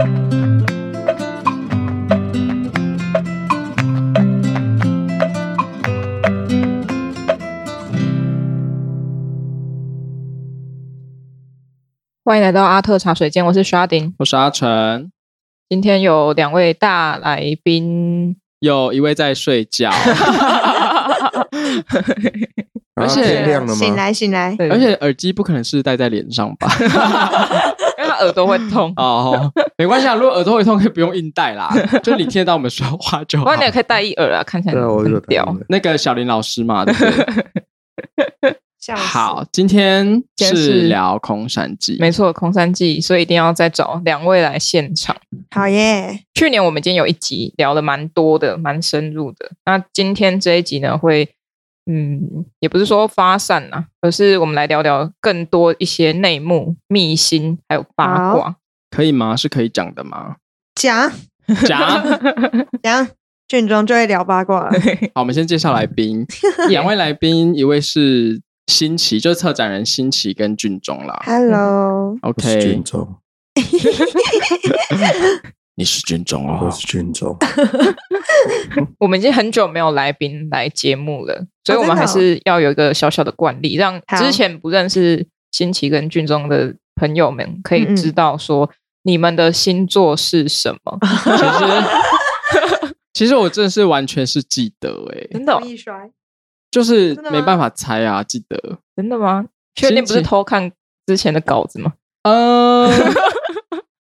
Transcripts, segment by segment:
欢迎来到阿特茶水间，我是 Sharding，，我是阿成。今天有两位大来宾，有一位在睡觉，而且亮了吗？醒来醒来，而且耳机不可能是戴在脸上吧？耳朵会痛哦，没关系啊，如果耳朵会痛，可以不用硬戴啦，就你听得到我们说话就好。不过你也可以戴一耳啊，看起来很屌。那个小林老师嘛，对不对？好，今天是聊空山记，没错，空山记，所以一定要再找两位来现场。好耶！去年我们已经有一集聊的蛮多的，蛮深入的。那今天这一集呢，会嗯，也不是说发散呐、啊，而是我们来聊聊更多一些内幕、秘辛，还有八卦，可以吗？是可以讲的吗？讲 讲 讲，俊中就会聊八卦。好，我们先介绍来宾，两位来宾，一位是。新奇就是策展人新奇跟俊中啦。Hello，OK，俊中，你是军中哦，我是军中。我们已经很久没有来宾来节目了，所以我们还是要有一个小小的惯例，让之前不认识新奇跟军中的朋友们可以知道说你们的星座是什么。其实，其实我真的是完全是记得哎，真的。就是没办法猜啊，记得真的吗？确定不是偷看之前的稿子吗？呃，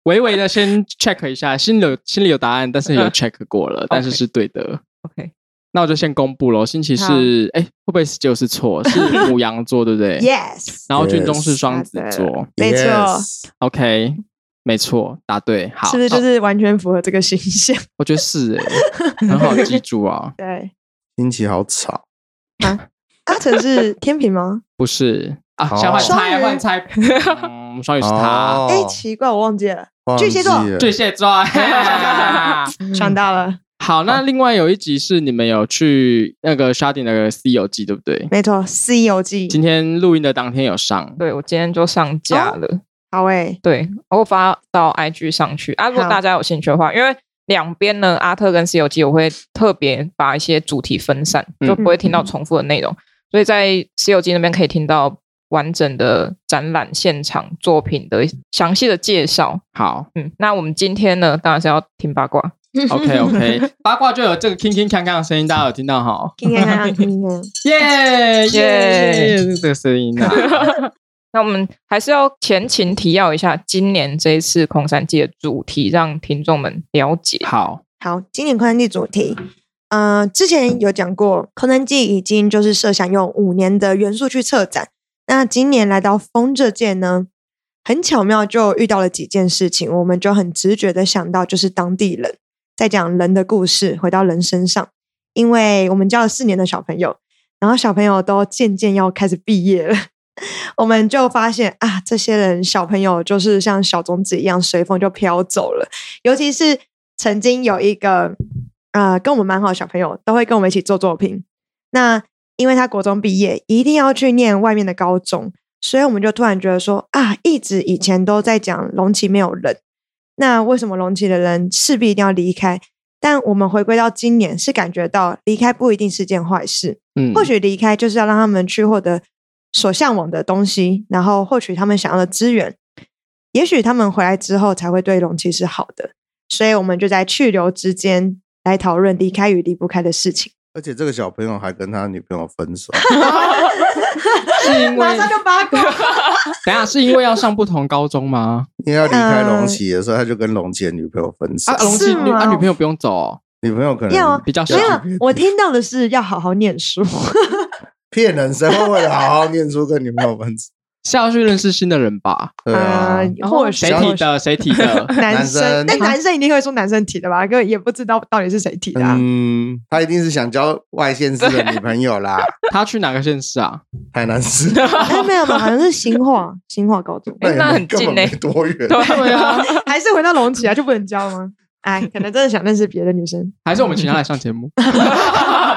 微微的先 check 一下，心里有心里有答案，但是有 check 过了，但是是对的。OK，那我就先公布了。星期是哎，会不会就是错？是母羊座，对不对？Yes。然后俊中是双子座，没错。OK，没错，答对。好，是不是就是完全符合这个形象？我觉得是哎，很好记住啊。对，星期好吵。啊，阿成是天平吗？不是啊，想换猜换猜，嗯，双鱼是他。哎，奇怪，我忘记了。巨蟹座，巨蟹座，想到了。好，那另外有一集是你们有去那个 Sharding 那个《C 游记》，对不对？没错，《西游记》今天录音的当天有上。对，我今天就上架了。好诶，对，我发到 IG 上去啊。如果大家有兴趣的话，因为。两边呢，阿特跟西游记，我会特别把一些主题分散，就不会听到重复的内容。嗯、所以在西游记那边可以听到完整的展览现场作品的详细的介绍。好，嗯，那我们今天呢，当然是要听八卦。OK OK，八卦就有这个铿铿锵锵的声音，大家有听到哈？铿铿锵铿铿 耶耶，这个声音啊。那我们还是要前情提要一下今年这一次空山祭的主题，让听众们了解。好，好，今年空山祭主题，呃，之前有讲过，空山祭已经就是设想用五年的元素去策展。那今年来到风这届呢，很巧妙就遇到了几件事情，我们就很直觉的想到就是当地人，在讲人的故事，回到人身上。因为我们教了四年的小朋友，然后小朋友都渐渐要开始毕业了。我们就发现啊，这些人小朋友就是像小种子一样，随风就飘走了。尤其是曾经有一个呃，跟我们蛮好的小朋友，都会跟我们一起做作品。那因为他国中毕业，一定要去念外面的高中，所以我们就突然觉得说啊，一直以前都在讲龙崎没有人，那为什么龙崎的人势必一定要离开？但我们回归到今年，是感觉到离开不一定是件坏事。嗯，或许离开就是要让他们去获得。所向往的东西，然后获取他们想要的资源，也许他们回来之后才会对龙崎是好的，所以我们就在去留之间来讨论离开与离不开的事情。而且这个小朋友还跟他女朋友分手，是因为马上就八卦。等下是因为要上不同高中吗？因为要离开龙崎的时候，他就跟龙崎的女朋友分手。啊，龙崎女啊女朋友不用走哦，女朋友可能比较小。没有，我听到的是要好好念书。骗人，谁会为了好好念书跟女朋友分手？是要去认识新的人吧？对啊，或者谁提的？谁提的？男生，但男生一定会说男生提的吧？哥也不知道到底是谁提的。嗯，他一定是想交外县市的女朋友啦。他去哪个县市啊？台南市。哎，没有吧？好像是新化，新化高中。那很近呢，多远？对啊，还是回到龙崎啊，就不能交吗？哎，可能真的想认识别的女生，还是我们请他来上节目，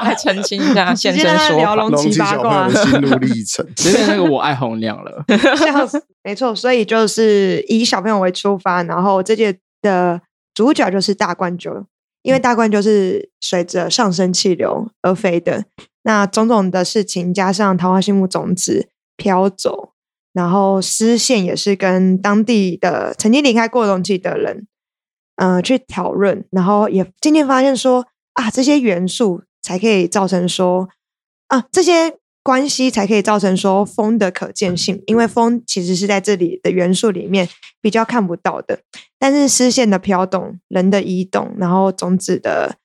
来澄清一下，现身说法。龙崎八卦的心路历程，有点那个我爱红娘了，笑死。没错，所以就是以小朋友为出发，然后这届的主角就是大冠鷲，因为大冠就是随着上升气流而飞的。那种种的事情，加上桃花心木种子飘走，然后丝线也是跟当地的曾经离开过龙崎的人，呃，去讨论，然后也渐渐发现说啊，这些元素才可以造成说啊，这些关系才可以造成说风的可见性，因为风其实是在这里的元素里面比较看不到的，但是丝线的飘动、人的移动，然后种子的。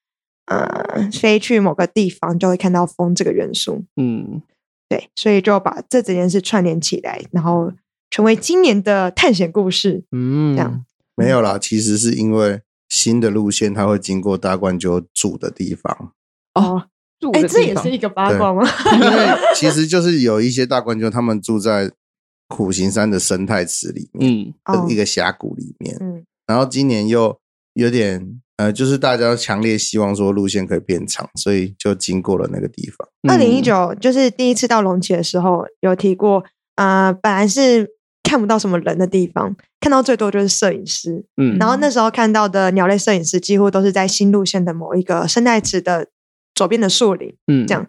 呃，飞去某个地方就会看到风这个元素。嗯，对，所以就把这几件事串联起来，然后成为今年的探险故事。嗯，这样没有啦，其实是因为新的路线它会经过大冠就住的地方。哦，哎、欸，这也是一个八卦吗？因为其实就是有一些大冠鷲，他们住在苦行山的生态池里面，嗯，一个峡谷里面。嗯，然后今年又有点。呃，就是大家强烈希望说路线可以变长，所以就经过了那个地方。二零一九就是第一次到龙崎的时候，有提过，呃，本来是看不到什么人的地方，看到最多就是摄影师。嗯，然后那时候看到的鸟类摄影师几乎都是在新路线的某一个生态池的左边的树林。嗯，这样。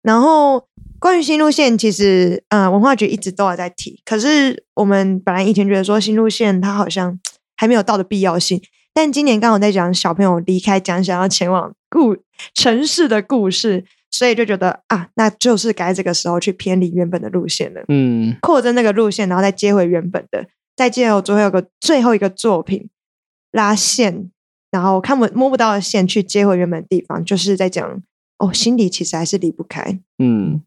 然后关于新路线，其实呃，文化局一直都有在提，可是我们本来以前觉得说新路线它好像还没有到的必要性。但今年刚好在讲小朋友离开讲想要前往故城市的故事，所以就觉得啊，那就是该这个时候去偏离原本的路线了。嗯，扩增那个路线，然后再接回原本的，再接回最后一个最后一个作品拉线，然后看不摸不到的线去接回原本的地方，就是在讲哦，心里其实还是离不开。嗯，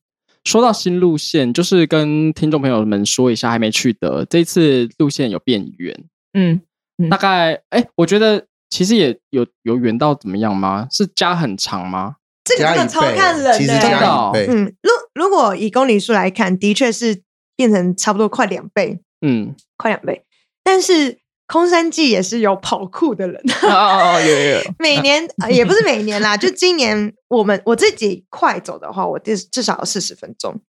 说到新路线，就是跟听众朋友们说一下，还没去的这一次路线有变远。嗯。大概哎、欸，我觉得其实也有有远到怎么样吗？是加很长吗？这个真的超看人的，其实加一倍。嗯，如如果以公里数来看，的确是变成差不多快两倍。嗯，快两倍。但是空山记也是有跑酷的人哦有有有。每年也不是每年啦，就今年我们我自己快走的话，我至至少要四十分钟。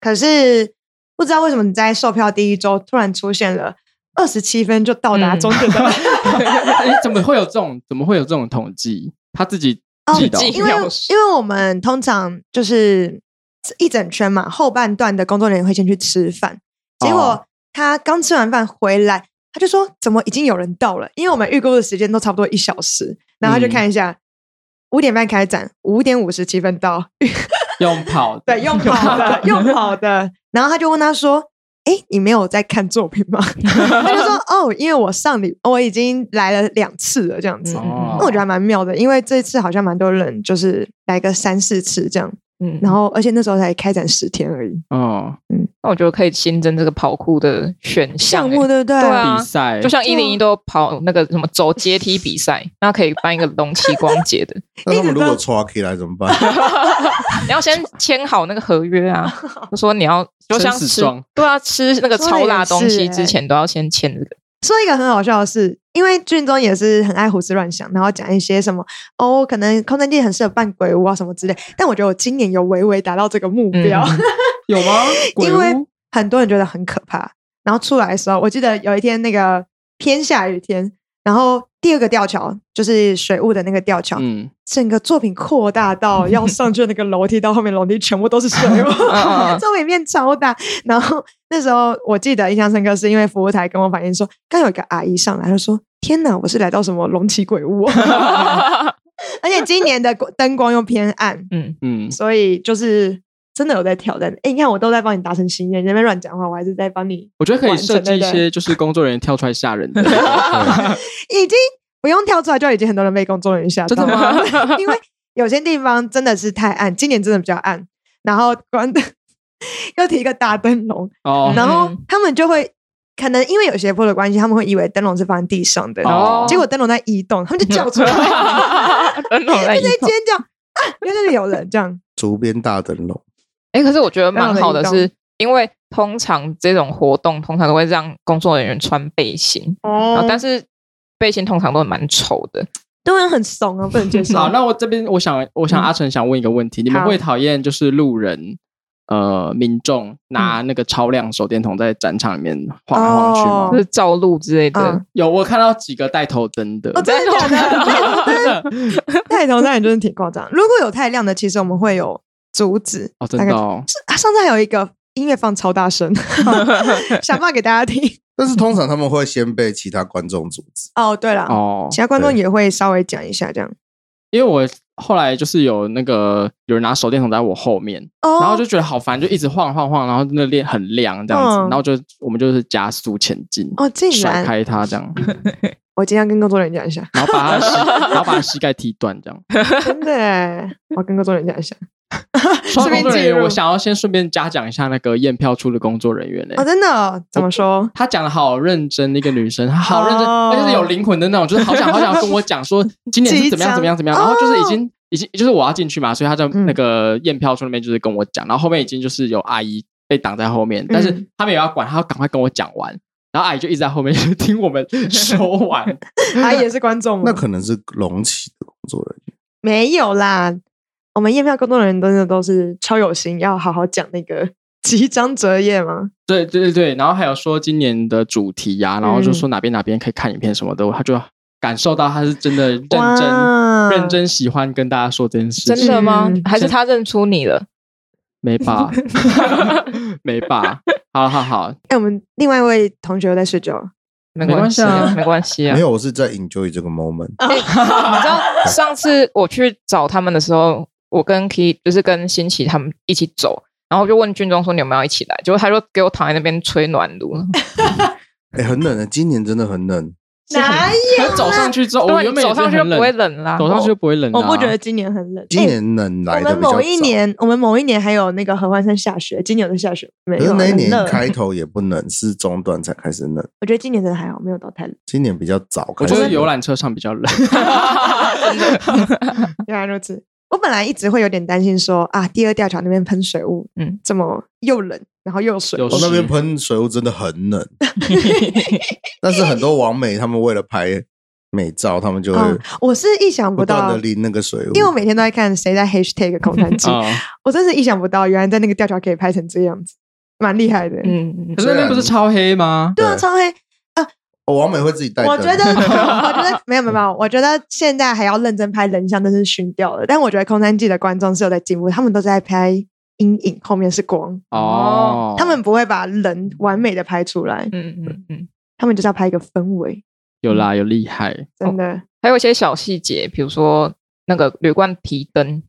可是不知道为什么你在售票第一周突然出现了。二十七分就到达终点的、嗯，怎么会有这种？怎么会有这种统计？他自己哦，因为因为我们通常就是一整圈嘛，后半段的工作人员会先去吃饭，结果他刚吃完饭回来，他就说：“怎么已经有人到了？”因为我们预估的时间都差不多一小时，然后他就看一下，五、嗯、点半开展，五点五十七分到，用跑的，对，用跑的，用跑的，然后他就问他说。哎，你没有在看作品吗？他就说哦，因为我上礼我已经来了两次了，这样子。那、嗯、我觉得还蛮妙的，因为这次好像蛮多人就是来个三四次这样。嗯，然后而且那时候才开展十天而已。哦，嗯，那我觉得可以新增这个跑酷的选项、项目，对不对？对啊，比赛就像一零一都跑那个什么走阶梯比赛，那可以办一个龙骑光节的。那他们如果刷起来怎么办？你要先签好那个合约啊，就说你要就像吃对啊吃那个超辣东西之前都要先签这个。说一个很好笑的事，因为俊宗也是很爱胡思乱想，然后讲一些什么哦，可能空山祭很适合扮鬼屋啊什么之类。但我觉得我今年有微微达到这个目标，嗯、有吗？因为很多人觉得很可怕，然后出来的时候，我记得有一天那个偏下雨天，然后。第二个吊桥就是水雾的那个吊桥，嗯，整个作品扩大到要上去那个楼梯，到后面楼梯全部都是水雾，作品变超大。然后那时候我记得印象深刻，是因为服务台跟我反映说，刚有一个阿姨上来，她说：“天哪，我是来到什么龙崎鬼屋？” 而且今年的灯光又偏暗，嗯嗯，所以就是。真的有在挑战，哎、欸，你看我都在帮你达成心愿，你在那边乱讲话，我还是在帮你。我觉得可以设计一些，就是工作人员跳出来吓人的。已经不用跳出来，就已经很多人被工作人员吓到。真的吗？因为有些地方真的是太暗，今年真的比较暗，然后关灯又提一个大灯笼，哦，然后他们就会可能因为有斜坡的关系，他们会以为灯笼是放在地上的，哦，结果灯笼在移动，他们就叫出来，灯笼在尖叫啊，原来有人这样，竹编大灯笼。哎、欸，可是我觉得蛮好的是，是因为通常这种活动通常都会让工作人员穿背心，哦，但是背心通常都蛮丑的，都会很怂啊，不能接 受。好，那我这边我想，我想阿成想问一个问题：嗯、你们会讨厌就是路人呃民众拿那个超亮手电筒在展场里面晃来晃去吗？就是照路之类的。嗯、有我看到几个带头灯的，哦、真的假的？带头灯也真的挺夸张。如果有太亮的，其实我们会有阻止。哦，真的哦。是上次还有一个音乐放超大声，想办法给大家听。但是通常他们会先被其他观众阻止。哦，对了，哦，其他观众也会稍微讲一下这样。因为我后来就是有那个有人拿手电筒在我后面，哦、然后就觉得好烦，就一直晃晃晃，然后那脸很亮这样子，嗯、然后就我们就是加速前进，哦，竟然甩开他这样。我今天跟工作人员讲一下，然后把他膝，然后把他膝盖踢断这样。真的，我跟工作人员讲一下。说工作人员，我想要先顺便嘉奖一下那个验票处的工作人员呢。哦，真的？怎么说？他讲的好认真，一个女生，她好认真，她就是有灵魂的那种，就是好想好想跟我讲说 今年是怎么样怎么样怎么样。然后就是已经已经就是我要进去嘛，所以他在那个验票处那边就是跟我讲，然后后面已经就是有阿姨被挡在后面，但是他们也要管，他要赶快跟我讲完，然后阿姨就一直在后面听我们说完。阿姨也是观众，那可能是隆起的工作人员，没有啦。我们验票工作人员真的都是超有心，要好好讲那个 即将折页吗？对对对对，然后还有说今年的主题呀、啊，然后就说哪边哪边可以看影片什么的，嗯、他就感受到他是真的认真哇认真喜欢跟大家说这件事。真的吗？嗯、还是他认出你了？没吧，没吧。好好好，哎，我们另外一位同学在睡觉，没关系啊，没关系啊。没有，我是在 enjoy 这个 moment。你知道上次我去找他们的时候。我跟 Key 就是跟新奇他们一起走，然后就问俊中说，你有没有一起来？结果他说给我躺在那边吹暖炉。哎、欸，很冷的，今年真的很冷。哪有？走上去之后，我原本走上去就不会冷啦。走上去就不会冷。我不觉得今年很冷。今年冷来的、欸、我们某一年，我们某一年还有那个合欢山下雪，今年有在下雪没有？那一年开头也不冷，是中段才开始冷。我觉得今年真的还好，没有到太冷。今年比较早，我觉得游览车上比较冷。原来如此。我本来一直会有点担心说，说啊，第二吊桥那边喷水雾，嗯，这么又冷，然后又水，我那边喷水雾真的很冷。但是很多网美他们为了拍美照，他们就会，我是意想不到的淋那个水雾，因为我每天都在看谁在 hashtag 空谈机，我真是意想不到，原来在那个吊桥可以拍成这样子，蛮厉害的。嗯，可是那边不是超黑吗？对啊，超黑。我王美会自己带。我觉得，我觉得没有没有没有，我觉得现在还要认真拍人像，真是熏掉了。但我觉得空山记的观众是有在进步，他们都在拍阴影，后面是光哦，他们不会把人完美的拍出来。嗯嗯嗯，他们就是要拍一个氛围。有啦，有厉害，真的。还有一些小细节，比如说那个旅馆提灯。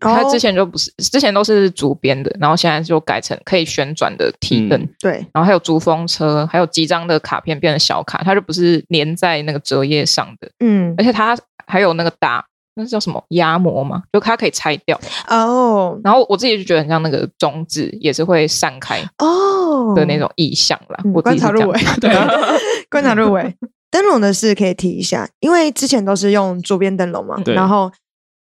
他之前就不是，之前都是竹编的，然后现在就改成可以旋转的提灯。嗯、对，然后还有竹风车，还有几张的卡片变成小卡，它就不是粘在那个折页上的。嗯，而且它还有那个打，那是叫什么压模嘛？就它可以拆掉。哦，然后我自己就觉得很像那个中指，也是会散开哦的那种意象啦。哦、我观察入围，对，观察入围。灯笼的事可以提一下，因为之前都是用竹编灯笼嘛，然后。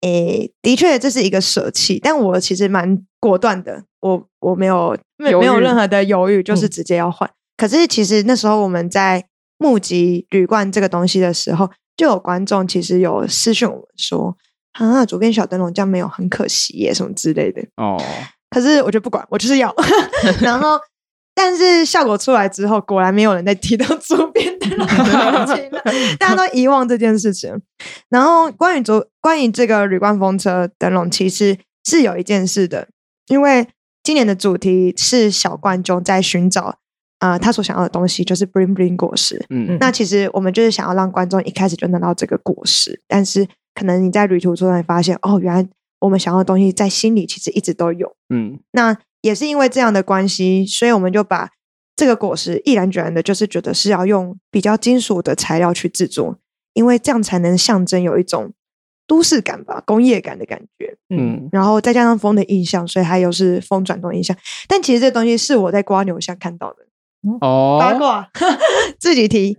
诶，的确这是一个舍弃，但我其实蛮果断的，我我没有没有没有任何的犹豫，就是直接要换。嗯、可是其实那时候我们在募集铝罐这个东西的时候，就有观众其实有私讯我们说，啊，左边小灯笼这样没有，很可惜耶，什么之类的。哦，可是我就不管，我就是要，然后。但是效果出来之后，果然没有人再提到竹编灯笼，大家都遗忘这件事情。然后关于竹，关于这个铝罐风车灯笼，其实是有一件事的，因为今年的主题是小观众在寻找啊、呃，他所想要的东西，就是 bling bling 果实。嗯嗯。那其实我们就是想要让观众一开始就拿到这个果实，但是可能你在旅途中会发现，哦，原来我们想要的东西在心里其实一直都有。嗯。那。也是因为这样的关系，所以我们就把这个果实毅然决然的，就是觉得是要用比较金属的材料去制作，因为这样才能象征有一种都市感吧，工业感的感觉。嗯，然后再加上风的印象，所以它又是风转动印象。但其实这东西是我在瓜牛巷看到的哦，八卦 自己提。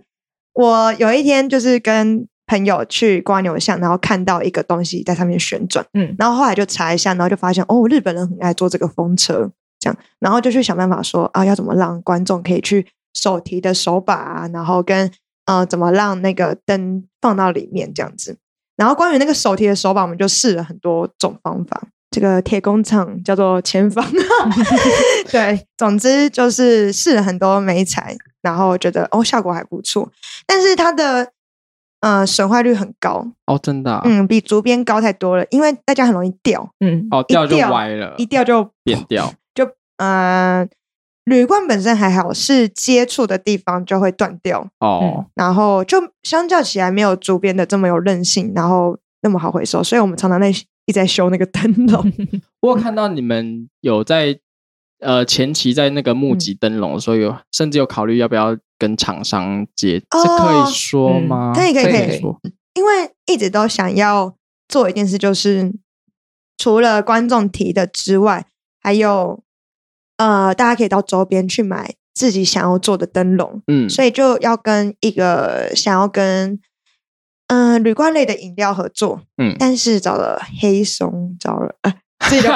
我有一天就是跟。朋友去瓜牛巷，然后看到一个东西在上面旋转，嗯，然后后来就查一下，然后就发现哦，日本人很爱做这个风车，这样，然后就去想办法说啊，要怎么让观众可以去手提的手把啊，然后跟呃，怎么让那个灯放到里面这样子。然后关于那个手提的手把，我们就试了很多种方法，这个铁工厂叫做前方。对，总之就是试了很多媒材，然后觉得哦效果还不错，但是它的呃损坏率很高哦，真的、啊，嗯，比竹编高太多了，因为大家很容易掉，嗯，哦掉就歪了，一掉就扁掉，就呃铝罐本身还好，是接触的地方就会断掉哦、嗯，然后就相较起来没有竹编的这么有韧性，然后那么好回收，所以我们常常在一直在修那个灯笼。我有看到你们有在。呃，前期在那个募集灯笼所以，有甚至有考虑要不要跟厂商接，这可以说吗？可以，可以，可以说。因为一直都想要做一件事，就是除了观众提的之外，还有呃，大家可以到周边去买自己想要做的灯笼。嗯，所以就要跟一个想要跟嗯铝罐类的饮料合作。嗯，但是找了黑松，找了呃。自己的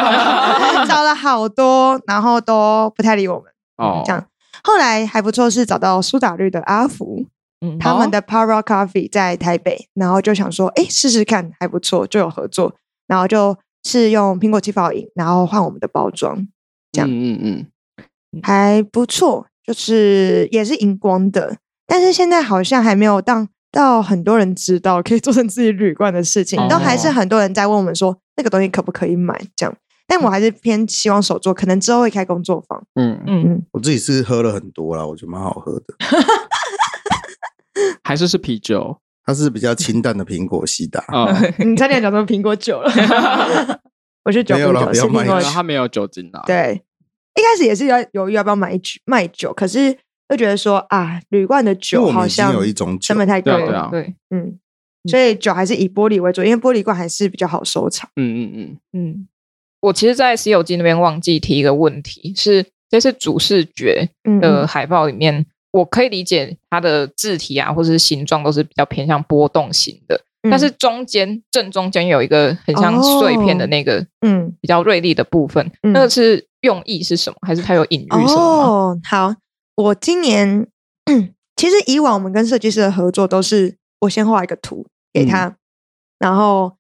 找了好多，然后都不太理我们。哦，这样后来还不错，是找到苏打绿的阿福，嗯，他们的 Power Coffee 在台北，然后就想说，哎，试试看，还不错，就有合作，然后就是用苹果气泡饮，然后换我们的包装，这样，嗯嗯嗯，还不错，就是也是荧光的，但是现在好像还没有当到很多人知道可以做成自己铝罐的事情，都还是很多人在问我们说。那个东西可不可以买？这样，但我还是偏希望手做，可能之后会开工作坊。嗯嗯嗯，我自己是喝了很多啦，我觉得蛮好喝的。还是是啤酒，它是比较清淡的苹果西打。哦、你差点讲成苹果酒了。我是酒，没有了，不要买酒，它没有酒精的。对，一开始也是要犹豫要不要买酒卖酒，可是又觉得说啊，铝罐的酒好像有一种成本太高了。对啊，对，嗯。所以酒还是以玻璃为主，因为玻璃罐还是比较好收藏。嗯嗯嗯嗯。我其实，在《西游记》那边忘记提一个问题，是这次主视觉的海报里面，嗯嗯，我可以理解它的字体啊，或者是形状都是比较偏向波动型的，嗯、但是中间正中间有一个很像碎片的那个，嗯，比较锐利的部分，嗯、那个是用意是什么？还是它有隐喻什么？哦，好，我今年其实以往我们跟设计师的合作都是我先画一个图。给他，嗯、然后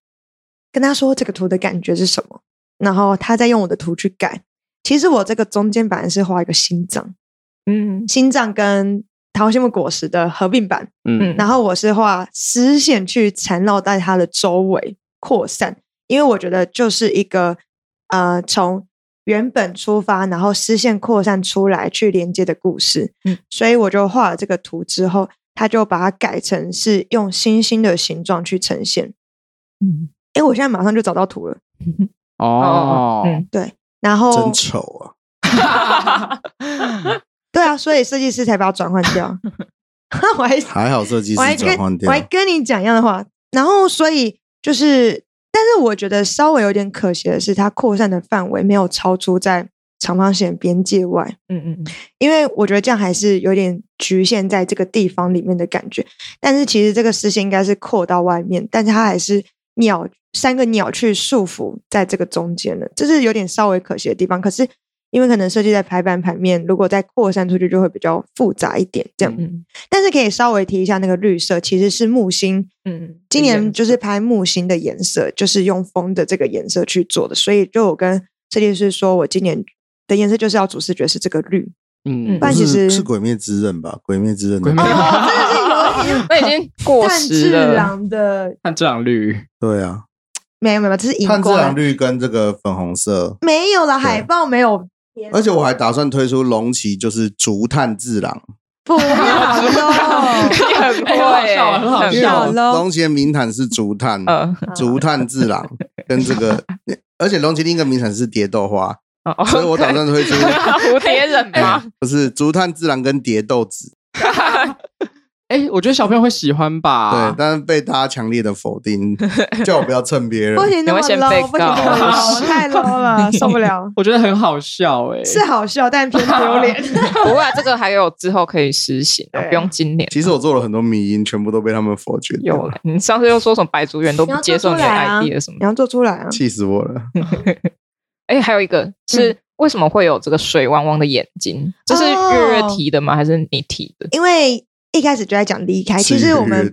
跟他说这个图的感觉是什么，然后他再用我的图去改。其实我这个中间本来是画一个心脏，嗯，心脏跟桃心木果实的合并版，嗯，然后我是画丝线去缠绕在它的周围扩散，因为我觉得就是一个呃从原本出发，然后丝线扩散出来去连接的故事，嗯，所以我就画了这个图之后。他就把它改成是用星星的形状去呈现。嗯，哎，我现在马上就找到图了。哦，嗯，对，然后真丑啊！对啊，所以设计师才把它转换掉。我还 还好，设计师转换掉。我还跟你讲一样的话。然后，所以就是，但是我觉得稍微有点可惜的是，它扩散的范围没有超出在。长方形边界外，嗯嗯嗯，因为我觉得这样还是有点局限在这个地方里面的感觉。但是其实这个视线应该是扩到外面，但是它还是鸟三个鸟去束缚在这个中间的，这是有点稍微可惜的地方。可是因为可能设计在排版盘面，如果再扩散出去就会比较复杂一点。这样，嗯，但是可以稍微提一下那个绿色，其实是木星，嗯，今年就是拍木星的颜色，就是用风的这个颜色去做的。所以就我跟设计师说，我今年。的颜色就是要主视觉是这个绿，嗯，但其实是，是鬼灭之刃吧？鬼灭之刃 真的是有已经过 时了。炭治郎的炭治郎绿，对啊，没有没有，这是荧光炭治郎绿跟这个粉红色没有了，海报没有，而且我还打算推出龙旗，就是竹炭治郎，不要喽，你很会，很好笑。龙旗的名产是竹炭，竹炭治郎跟这个，而且龙旗另一个名产是蝶豆花。Oh. 所以我打算推出蝴蝶忍吗？欸？不是，竹炭治郎跟蝶豆子。哎、欸，我觉得小朋友会喜欢吧？对，但是被大家强烈的否定，叫我不要蹭别人。不行那么 low，不行那么 low，太 low 了，受不了。我觉得很好笑，欸，哎，是好笑，但偏丢脸。不过这个还有之后可以实行，不用今年。其实我做了很多迷因，全部都被他们否决。有了，你上次又说什么白竹园都不接受你的 idea 什么？你要做出来啊！气死我了。哎，还有一个是为什么会有这个水汪汪的眼睛？这是月月提的吗？还是你提的？因为一开始就在讲离开，其实我们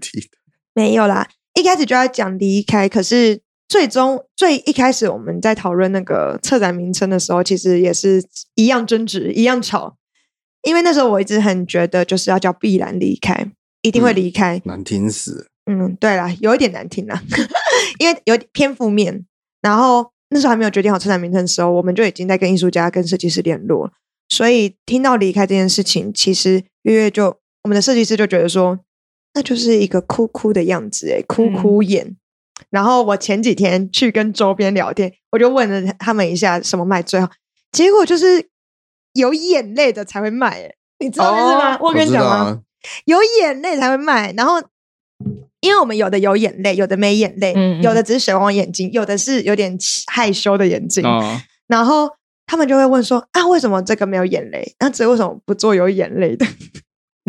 没有啦。一开始就在讲离开，可是最终最一开始我们在讨论那个策展名称的时候，其实也是一样争执，一样吵。因为那时候我一直很觉得，就是要叫必然离开，一定会离开，嗯、难听死。嗯，对啦，有一点难听啦，因为有点偏负面。然后那时候还没有决定好策展名称的时候，我们就已经在跟艺术家、跟设计师联络。所以听到离开这件事情，其实月月就我们的设计师就觉得说，那就是一个哭哭的样子，诶，哭哭眼。嗯然后我前几天去跟周边聊天，我就问了他们一下什么卖最好，结果就是有眼泪的才会卖，哎，你知道是吗？哦、我跟你讲吗？啊、有眼泪才会卖。然后，因为我们有的有眼泪，有的没眼泪，嗯嗯有的只是水汪眼睛，有的是有点害羞的眼睛。哦、然后他们就会问说：啊，为什么这个没有眼泪？那这为什么不做有眼泪的？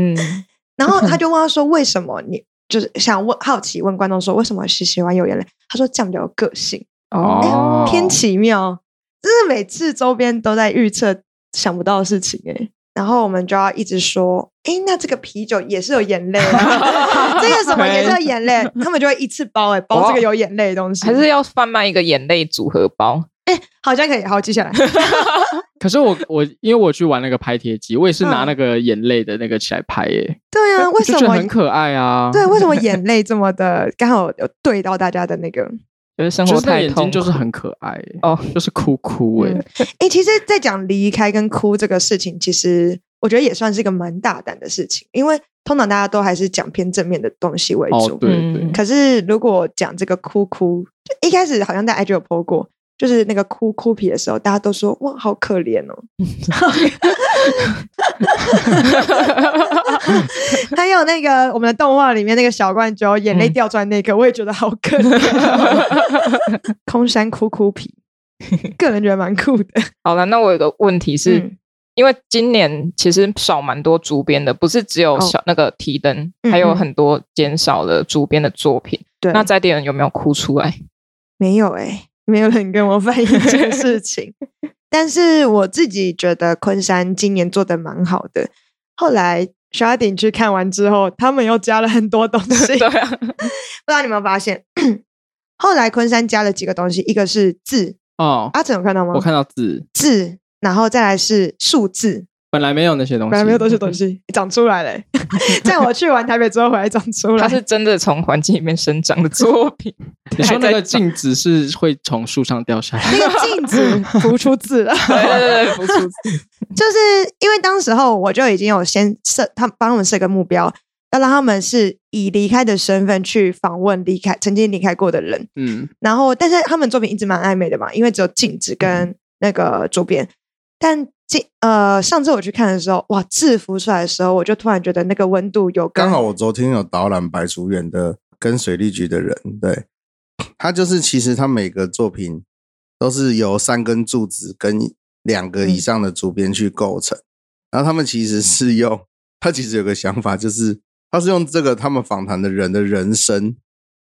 嗯，然后他就问他说：为什么你？就是想问，好奇问观众说，为什么是喜欢有眼泪？他说这样比较有个性哦，偏奇妙，就是每次周边都在预测想不到的事情哎，然后我们就要一直说，哎，那这个啤酒也是有眼泪，这个什么也是有眼泪，他们就会一次包哎，包这个有眼泪的东西，还是要贩卖一个眼泪组合包？哎，好像可以，好记下来。可是我我因为我去玩那个拍贴机，我也是拿那个眼泪的那个起来拍耶。对啊，为什么很可爱啊？对，为什么眼泪这么的刚好有对到大家的那个？就是生活太痛，就是很可爱哦，就是哭哭哎。哎，其实，在讲离开跟哭这个事情，其实我觉得也算是一个蛮大胆的事情，因为通常大家都还是讲偏正面的东西为主。对对。可是如果讲这个哭哭，就一开始好像在 IG 有 po 过。就是那个哭哭皮的时候，大家都说哇，好可怜哦。还有那个我们的动画里面那个小冠军眼泪掉出来那个，嗯、我也觉得好可怜。空山哭哭皮，个人觉得蛮酷的。好了，那我有个问题是，嗯、因为今年其实少蛮多主编的，不是只有小那个提灯，哦、还有很多减少了主编的作品。对、嗯，那在地人有没有哭出来？没有哎、欸。没有人跟我反映这个事 情，但是我自己觉得昆山今年做的蛮好的。后来小阿顶去看完之后，他们又加了很多东西。对啊，不知道你有没有发现？后来昆山加了几个东西，一个是字哦，阿成有看到吗？我看到字字，然后再来是数字。本来没有那些东西，本来没有那些东西 长出来了。在我去完台北之后回来长出来，它是真的从环境里面生长的作品。你说那个镜子是会从树上掉下来？那个镜子浮出字了，对对对，浮出字。就是因为当时候我就已经有先设，他帮我们设个目标，要让他们是以离开的身份去访问离开曾经离开过的人。嗯，然后但是他们作品一直蛮暧昧的嘛，因为只有镜子跟那个主编，但。呃，上次我去看的时候，哇，制服出来的时候，我就突然觉得那个温度有刚好。我昨天有导览白竹园的跟水利局的人，对，他就是其实他每个作品都是由三根柱子跟两个以上的竹编去构成，嗯、然后他们其实是用他其实有个想法，就是他是用这个他们访谈的人的人生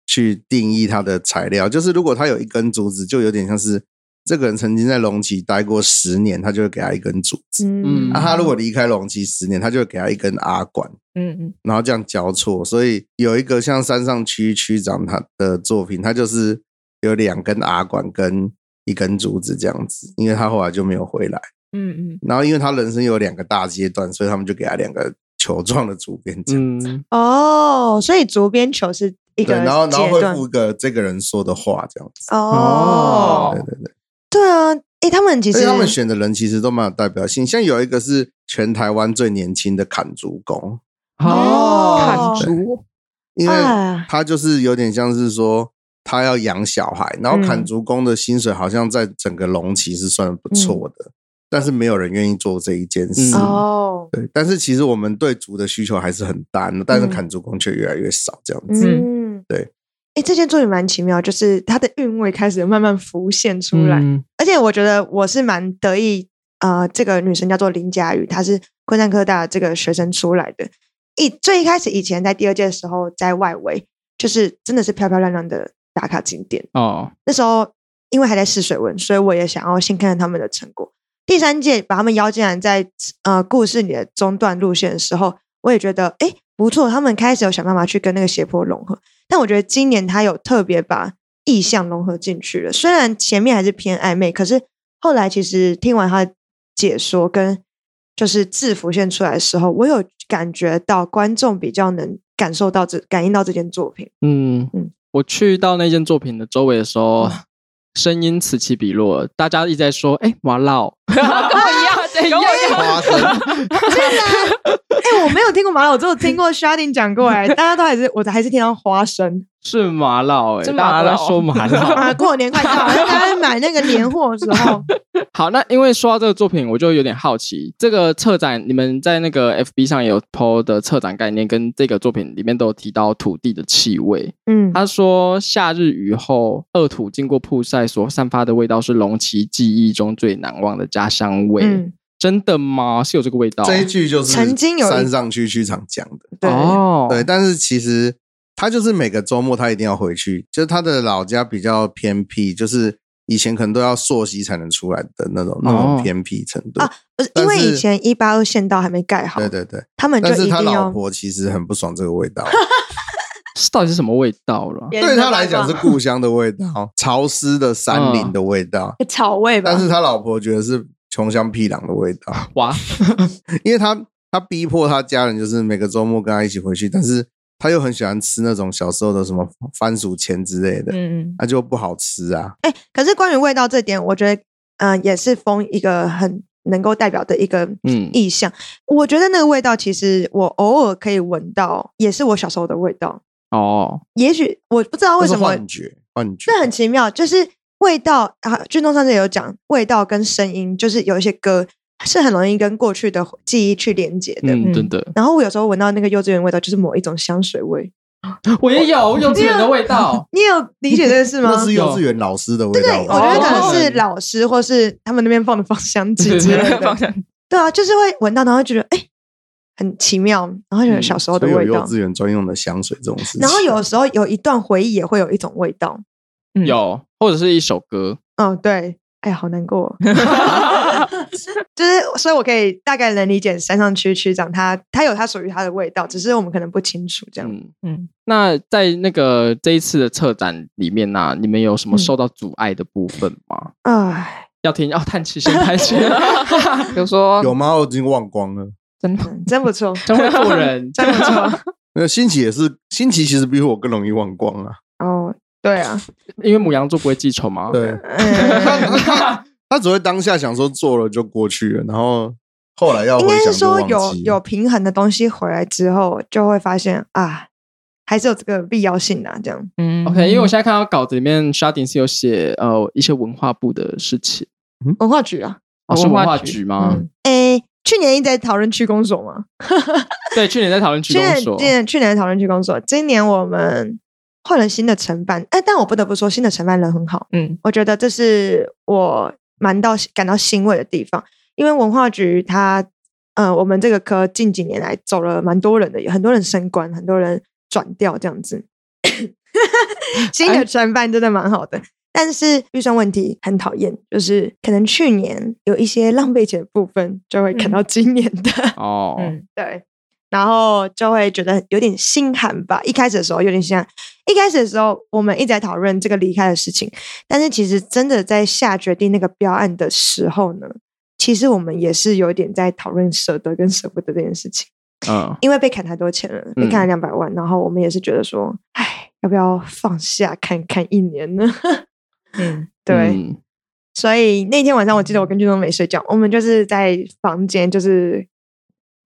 去定义他的材料，就是如果他有一根竹子，就有点像是。这个人曾经在龙崎待过十年，他就会给他一根竹子。嗯，那、啊、他如果离开龙崎十年，他就会给他一根阿管。嗯嗯，然后这样交错，所以有一个像山上区区长他的作品，他就是有两根阿管跟一根竹子这样子，因为他后来就没有回来。嗯嗯，然后因为他人生有两个大阶段，所以他们就给他两个球状的竹编这样子。哦，所以竹编球是一个，然后然后会附个这个人说的话这样子。哦，对对对。对啊，哎，他们其实他们选的人其实都蛮有代表性，像有一个是全台湾最年轻的砍竹工哦，砍竹，因为他就是有点像是说他要养小孩，然后砍竹工的薪水好像在整个龙崎是算不错的，嗯、但是没有人愿意做这一件事哦。嗯、对，但是其实我们对竹的需求还是很大，但是砍竹工却越来越少，这样子，嗯，对。哎，这件作品蛮奇妙，就是它的韵味开始慢慢浮现出来，嗯、而且我觉得我是蛮得意啊、呃。这个女生叫做林佳宇，她是昆山科大这个学生出来的。一最一开始以前在第二届的时候，在外围就是真的是漂漂亮亮的打卡景点哦。那时候因为还在试水温，所以我也想要先看看他们的成果。第三届把他们邀进来在，在呃故事里的中段路线的时候，我也觉得哎不错，他们开始有想办法去跟那个斜坡融合。但我觉得今年他有特别把意象融合进去了。虽然前面还是偏暧昧，可是后来其实听完他解说跟就是字浮现出来的时候，我有感觉到观众比较能感受到这感应到这件作品。嗯嗯，我去到那件作品的周围的时候。嗯声音此起彼落，大家一直在说：“哎、欸，麻辣，跟我一样，跟我一样。花生” 真的？哎、欸，我没有听过麻辣，我只有听过 Sharding 讲过。哎，大家都还是，我还是听到花生。是麻辣哎、欸，是麻辣说麻辣 啊！过年快到了，大家买那个年货的时候。好，那因为说到这个作品，我就有点好奇，这个策展你们在那个 FB 上有 po 的策展概念，跟这个作品里面都有提到土地的气味。嗯，他说夏日雨后，恶土经过曝晒所散发的味道是龙崎记忆中最难忘的家乡味。嗯，真的吗？是有这个味道？这一句就是曾经有山上区区长讲的。哦，对，但是其实。他就是每个周末他一定要回去，就是他的老家比较偏僻，就是以前可能都要溯溪才能出来的那种那种偏僻程度啊。不是因为以前一八二县道还没盖好，对对对，他们就但是他老婆其实很不爽这个味道，到底是什么味道了？对他来讲是故乡的味道，潮湿的山林的味道，草味吧。但是他老婆觉得是穷乡僻壤的味道，哇！因为他他逼迫他家人就是每个周末跟他一起回去，但是。他又很喜欢吃那种小时候的什么番薯钱之类的，嗯，那就不好吃啊。哎、欸，可是关于味道这点，我觉得，嗯、呃，也是风一个很能够代表的一个嗯意象。我觉得那个味道，其实我偶尔可以闻到，也是我小时候的味道。哦，也许我不知道为什么幻觉，幻觉，这很奇妙，就是味道啊。俊东上次也有讲，味道跟声音，就是有一些歌。是很容易跟过去的记忆去连接的，嗯，真的。然后我有时候闻到那个幼稚园味道，就是某一种香水味。我也有幼稚园的味道，你有理解这个事吗？那是幼稚园老师的味道。对，我觉得可能是老师，或是他们那边放的芳香剂之类的。对啊，就是会闻到，然后觉得哎，很奇妙，然后有小时候的味道。幼稚园专用的香水这种事情。然后有时候有一段回忆也会有一种味道，有或者是一首歌。嗯，对。哎呀，好难过。就是，所以我可以大概能理解山上区区长他他有他属于他的味道，只是我们可能不清楚这样。嗯，嗯，那在那个这一次的策展里面呢、啊，你们有什么受到阻碍的部分吗？哎、嗯，要听要叹气先叹气。比如说有吗？我已经忘光了。真的真不错，真会做人，真不错。那新奇也是，新奇其实比我更容易忘光啊。哦。对啊，因为母羊座不会记仇嘛。对，他，只会当下想说做了就过去了，然后后来要回想应该是说有有平衡的东西回来之后，就会发现啊，还是有这个必要性的、啊、这样。嗯，OK，因为我现在看到稿子里面，Sharding 是有写呃一些文化部的事情，嗯、文化局啊，哦、是文化局吗？哎、嗯，去年一直在讨论区公所嘛。对，去年在讨论区公所，去年去年在讨论区公所，今年我们。换了新的承办，哎，但我不得不说，新的承办人很好。嗯，我觉得这是我蛮到感到欣慰的地方，因为文化局他，呃，我们这个科近几年来走了蛮多人的，有很多人升官，很多人转调这样子。新的承办真的蛮好的，哎、但是预算问题很讨厌，就是可能去年有一些浪费钱的部分，就会看到今年的。嗯、哦，嗯，对。然后就会觉得有点心寒吧。一开始的时候有点心寒。一开始的时候，我们一直在讨论这个离开的事情。但是其实真的在下决定那个标案的时候呢，其实我们也是有点在讨论舍得跟舍不得这件事情。嗯，因为被砍太多钱了，被砍了两百万，嗯。然后我们也是觉得说，哎，要不要放下看看一年呢？嗯，对。嗯，所以那天晚上，我记得我跟俊东没睡觉，我们就是在房间就是。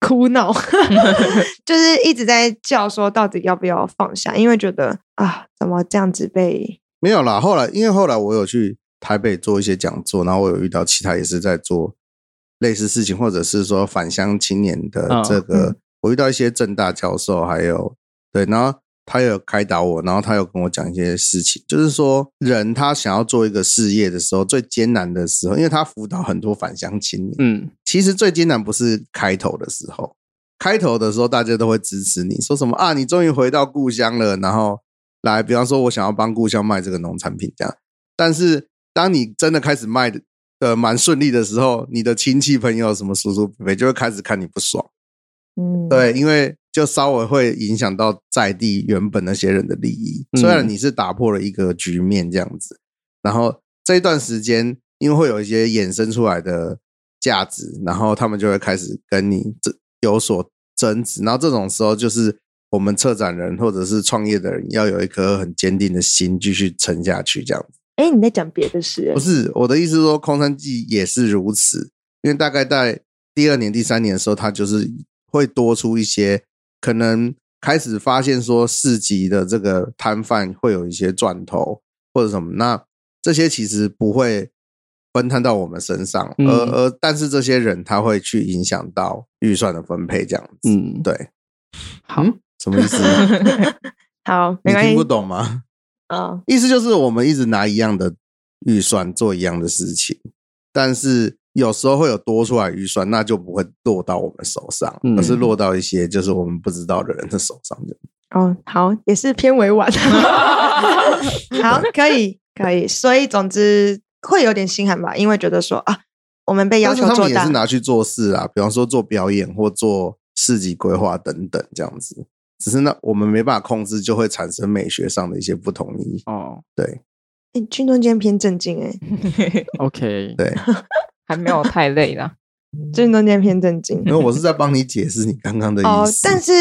哭闹，就是一直在叫说，到底要不要放下？因为觉得啊，怎么这样子被没有啦。后来，因为后来我有去台北做一些讲座，然后我有遇到其他也是在做类似事情，或者是说返乡青年的这个，哦嗯、我遇到一些正大教授，还有对，然后。他有开导我，然后他有跟我讲一些事情，就是说人他想要做一个事业的时候，最艰难的时候，因为他辅导很多返乡青年，嗯，其实最艰难不是开头的时候，开头的时候大家都会支持你，说什么啊，你终于回到故乡了，然后来，比方说我想要帮故乡卖这个农产品这样，但是当你真的开始卖的蛮顺利的时候，你的亲戚朋友什么叔叔伯伯就会开始看你不爽，嗯，对，因为就稍微会影响到在地原本那些人的利益。虽然你是打破了一个局面这样子，然后这一段时间，因为会有一些衍生出来的价值，然后他们就会开始跟你这有所争执。然后这种时候，就是我们策展人或者是创业的人要有一颗很坚定的心，继续撑下去这样子。哎，你在讲别的事？不是，我的意思是说，空山记也是如此。因为大概在第二年、第三年的时候，它就是会多出一些，可能开始发现说市集的这个摊贩会有一些赚头或者什么，那这些其实不会分摊到我们身上，嗯、而而但是这些人他会去影响到预算的分配，这样子。嗯，对。好，什么意思？好，你听不懂吗？啊，意思就是我们一直拿一样的预算做一样的事情，但是有时候会有多出来预算，那就不会落到我们手上，嗯、而是落到一些就是我们不知道的人的手上的。哦，好，也是偏委婉。好，可以，可以。所以总之会有点心寒吧，因为觉得说啊，我们被要求做大，他们也是拿去做事啊，比方说做表演或做市集规划等等这样子。只是那我们没办法控制，就会产生美学上的一些不同意哦。对，哎，军中今天偏正经哎。OK，对，还没有太累啦。军中今天偏正经，因为我是在帮你解释你刚刚的意思。哦，但是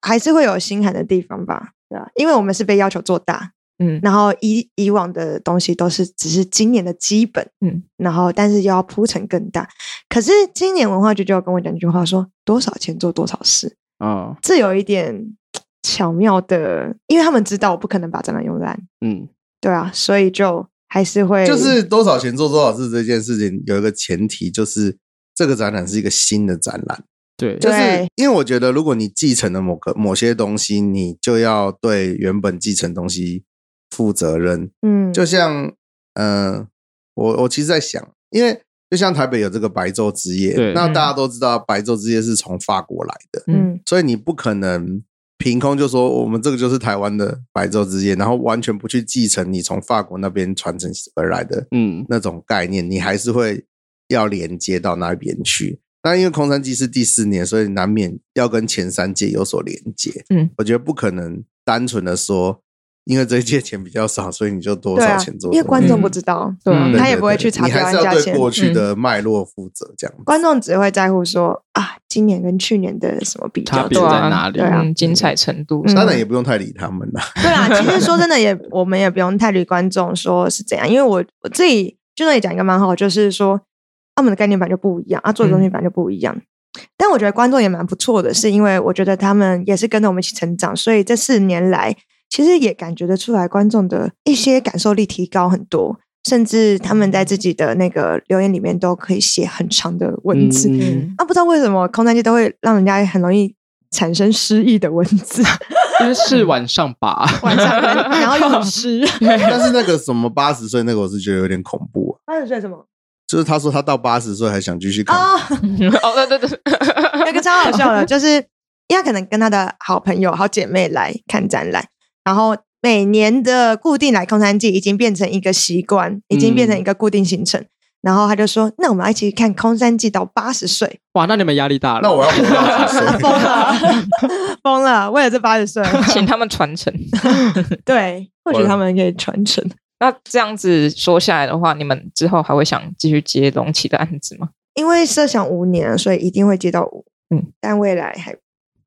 还是会有心寒的地方吧？对啊，因为我们是被要求做大，嗯，然后以以往的东西都是只是今年的基本，嗯，然后但是又要铺陈更大。可是今年文化局就要跟我讲一句话说，说多少钱做多少事啊，这有一点。巧妙的，因为他们知道我不可能把展览用烂，嗯，对啊，所以就还是会，就是多少钱做多少事这件事情有一个前提，就是这个展览是一个新的展览，对，就是因为我觉得如果你继承了某个某些东西，你就要对原本继承东西负责任，嗯，就像，嗯、呃，我我其实在想，因为就像台北有这个白昼之夜，那大家都知道白昼之夜是从法国来的，嗯，所以你不可能。凭空就说我们这个就是台湾的白昼之夜，然后完全不去继承你从法国那边传承而来的嗯那种概念，你还是会要连接到那边去。那因为空山祭是第四年，所以难免要跟前三届有所连接。嗯，我觉得不可能单纯的说。因为这一届钱比较少，所以你就多少钱做？因为观众不知道，对，他也不会去查价钱。你还是要对过去的脉络负责，这样。观众只会在乎说啊，今年跟去年的什么比较，差别在哪里？对啊，精彩程度。当然也不用太理他们了。对啊，其实说真的，也我们也不用太理观众说是怎样，因为我我自己就那里讲一个蛮好，就是说他们的概念版就不一样啊，做的东西版就不一样。但我觉得观众也蛮不错的，是因为我觉得他们也是跟着我们一起成长，所以这四年来。其实也感觉得出来，观众的一些感受力提高很多，甚至他们在自己的那个留言里面都可以写很长的文字。嗯、啊，不知道为什么空山祭都会让人家很容易产生诗意的文字，因为是晚上吧，晚上然后又很诗。但是那个什么八十岁那个，我是觉得有点恐怖。啊八十岁什么？就是他说他到八十岁还想继续看。哦，哦对对对，那个超好笑的，就是因为他可能跟他的好朋友、好姐妹来看展览。然后每年的固定来空山祭已经变成一个习惯，已经变成一个固定行程。嗯、然后他就说：“那我们要一起看空山祭到八十岁。”哇，那你们压力大了。那我要 疯了，疯了！为了这八十岁，请他们传承。对，或许他们可以传承。那这样子说下来的话，你们之后还会想继续接龙崎的案子吗？因为设想五年，所以一定会接到五。嗯，但未来还。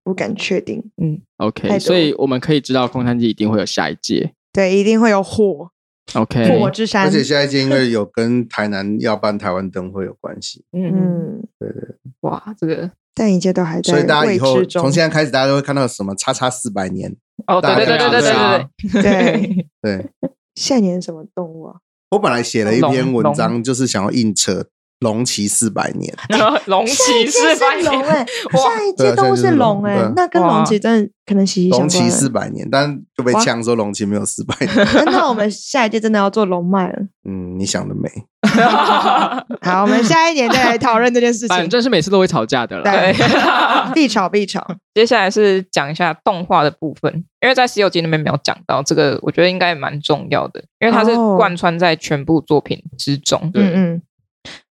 不敢确定，嗯，OK，多所以我们可以知道空山祭一定会有下一届，对，一定会有火，OK，火之山，而且下一届因为 有跟台南要办台湾灯会有关系，嗯嗯，对对，哇，这个但一切都还在，所以大家以后从现在开始，大家都会看到什么叉叉四百年，哦，对对对对对对对对，下年什么动物啊？我本来写了一篇文章，就是想要硬扯。龙骑四百年，龙骑四百年，哎，下一届都是龙哎，那跟龙骑真的可能息息相关。龙骑四百年，但就被呛说龙骑没有四百年。那我们下一届真的要做龙脉了。嗯，你想得美。好，我们下一年再来讨论这件事情。反正是每次都会吵架的了，对，必吵必吵。接下来是讲一下动画的部分，因为在《西游记》那边没有讲到这个，我觉得应该也蛮重要的，因为它是贯穿在全部作品之中。嗯嗯。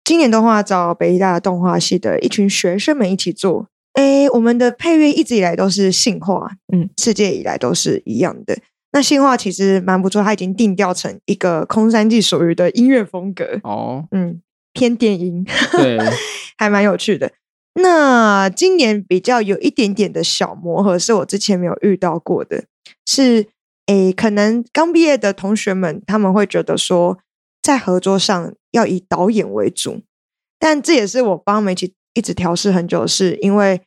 今年动画找北艺大动画系的一群学生们一起做，诶，我们的配乐一直以来都是性化，嗯，世界以来都是一样的。那性化其实蛮不错，它已经定调成一个空山祭属于的音乐风格。哦，嗯，偏电音，对，还蛮有趣的。那今年比较有一点点的小磨合，是我之前没有遇到过的，是诶，可能刚毕业的同学们他们会觉得说，在合作上要以导演为主，但这也是我帮他们一直调试很久，是因为。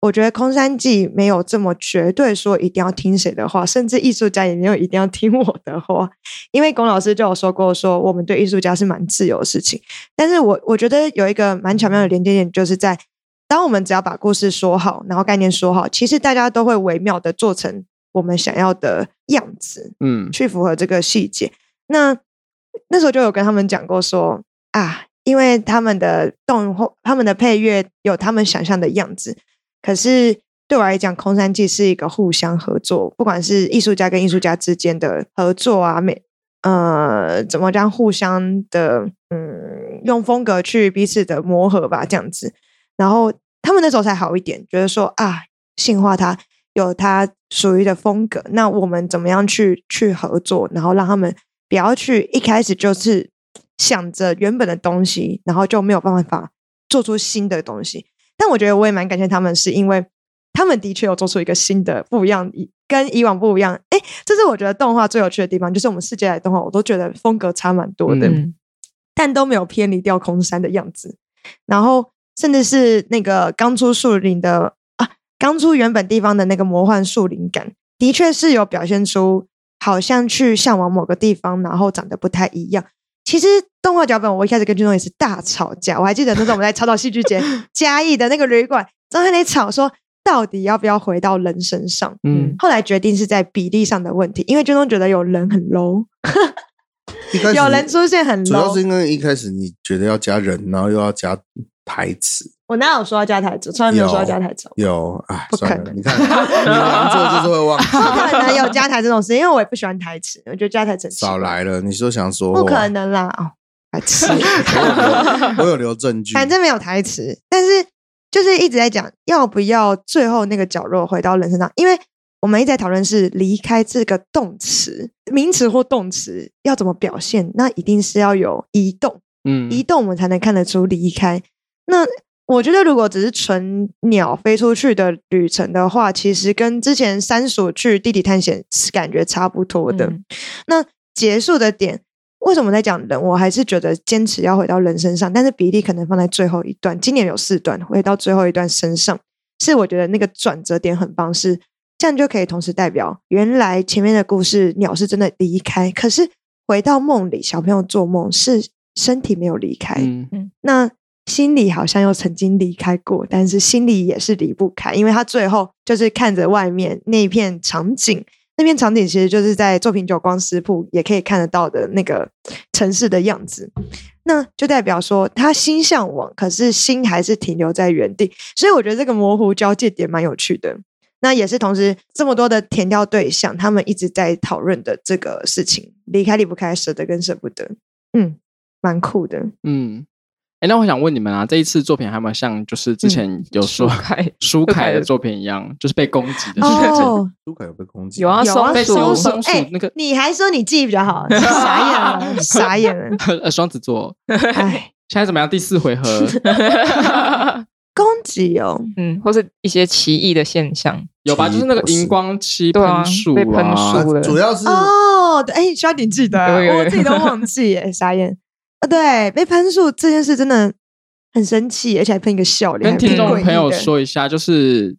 我觉得空山记没有这么绝对说一定要听谁的话，甚至艺术家也没有一定要听我的话，因为龚老师就有说过，说我们对艺术家是蛮自由的事情。但是我我觉得有一个蛮巧妙的连接点，就是在当我们只要把故事说好，然后概念说好，其实大家都会微妙的做成我们想要的样子，嗯，去符合这个细节。那那时候就有跟他们讲过说啊，因为他们的动画、他们的配乐有他们想象的样子。可是对我来讲，空山祭是一个互相合作，不管是艺术家跟艺术家之间的合作啊，每呃怎么讲，互相的嗯，用风格去彼此的磨合吧，这样子。然后他们那时候才好一点，觉得说啊，性化他有他属于的风格，那我们怎么样去去合作，然后让他们不要去一开始就是想着原本的东西，然后就没有办法做出新的东西。但我觉得我也蛮感谢他们，是因为他们的确有做出一个新的不一样，跟以往不一样。哎，这是我觉得动画最有趣的地方，就是我们世界的动画，我都觉得风格差蛮多的，嗯、但都没有偏离掉空山的样子。然后甚至是那个刚出树林的啊，刚出原本地方的那个魔幻树林感，的确是有表现出好像去向往某个地方，然后长得不太一样。其实动画脚本，我一开始跟军东也是大吵架。我还记得那时候我们在吵到戏剧节 嘉义的那个旅馆，正在那吵说到底要不要回到人身上。嗯，后来决定是在比例上的问题，因为军东觉得有人很 low，有人出现很 low，主要是因为一开始你觉得要加人，然后又要加台词。我哪有说要加台词？从来没有说要加台词。有啊，不可能！你看，你们做就是会忘记。不可能有加台这种事，因为我也不喜欢台词。我觉得加台词少来了。你说想说？不可能啦！哦，台词，我有留证据。反正没有台词，但是就是一直在讲要不要最后那个角落回到人身上，因为我们一直在讨论是离开这个动词、名词或动词要怎么表现，那一定是要有移动，嗯，移动我们才能看得出离开。那我觉得，如果只是纯鸟飞出去的旅程的话，其实跟之前三所去地底探险是感觉差不多的。嗯、那结束的点，为什么在讲人？我还是觉得坚持要回到人身上，但是比例可能放在最后一段。今年有四段，回到最后一段身上，是我觉得那个转折点很棒，是这样就可以同时代表原来前面的故事鸟是真的离开，可是回到梦里，小朋友做梦是身体没有离开。嗯，那。心里好像又曾经离开过，但是心里也是离不开，因为他最后就是看着外面那一片场景，那片场景其实就是在作品酒光食铺也可以看得到的那个城市的样子，那就代表说他心向往，可是心还是停留在原地，所以我觉得这个模糊交界点蛮有趣的。那也是同时这么多的填掉对象，他们一直在讨论的这个事情，离开离不开，舍得跟舍不得，嗯，蛮酷的，嗯。哎，那我想问你们啊，这一次作品还有没有像就是之前有说舒凯的作品一样，就是被攻击的？哦，舒凯有被攻击？有啊，被松鼠哎，那个你还说你记忆比较好，傻眼了，傻眼了。呃，双子座，哎，现在怎么样？第四回合攻击哦，嗯，或是一些奇异的现象，有吧？就是那个荧光漆喷树被喷树了，主要是哦，哎，需要点记得，我自己都忘记，哎，傻眼。啊，对，被喷树这件事真的很生气，而且还喷一个笑脸。跟听众朋友说一下，就是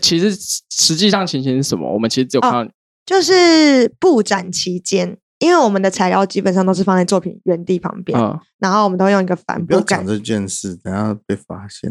其实实际上情形是什么？我们其实只有看到，哦，就是布展期间，因为我们的材料基本上都是放在作品原地旁边，嗯，然后我们都用一个帆布盖。不要讲这件事，等下被发现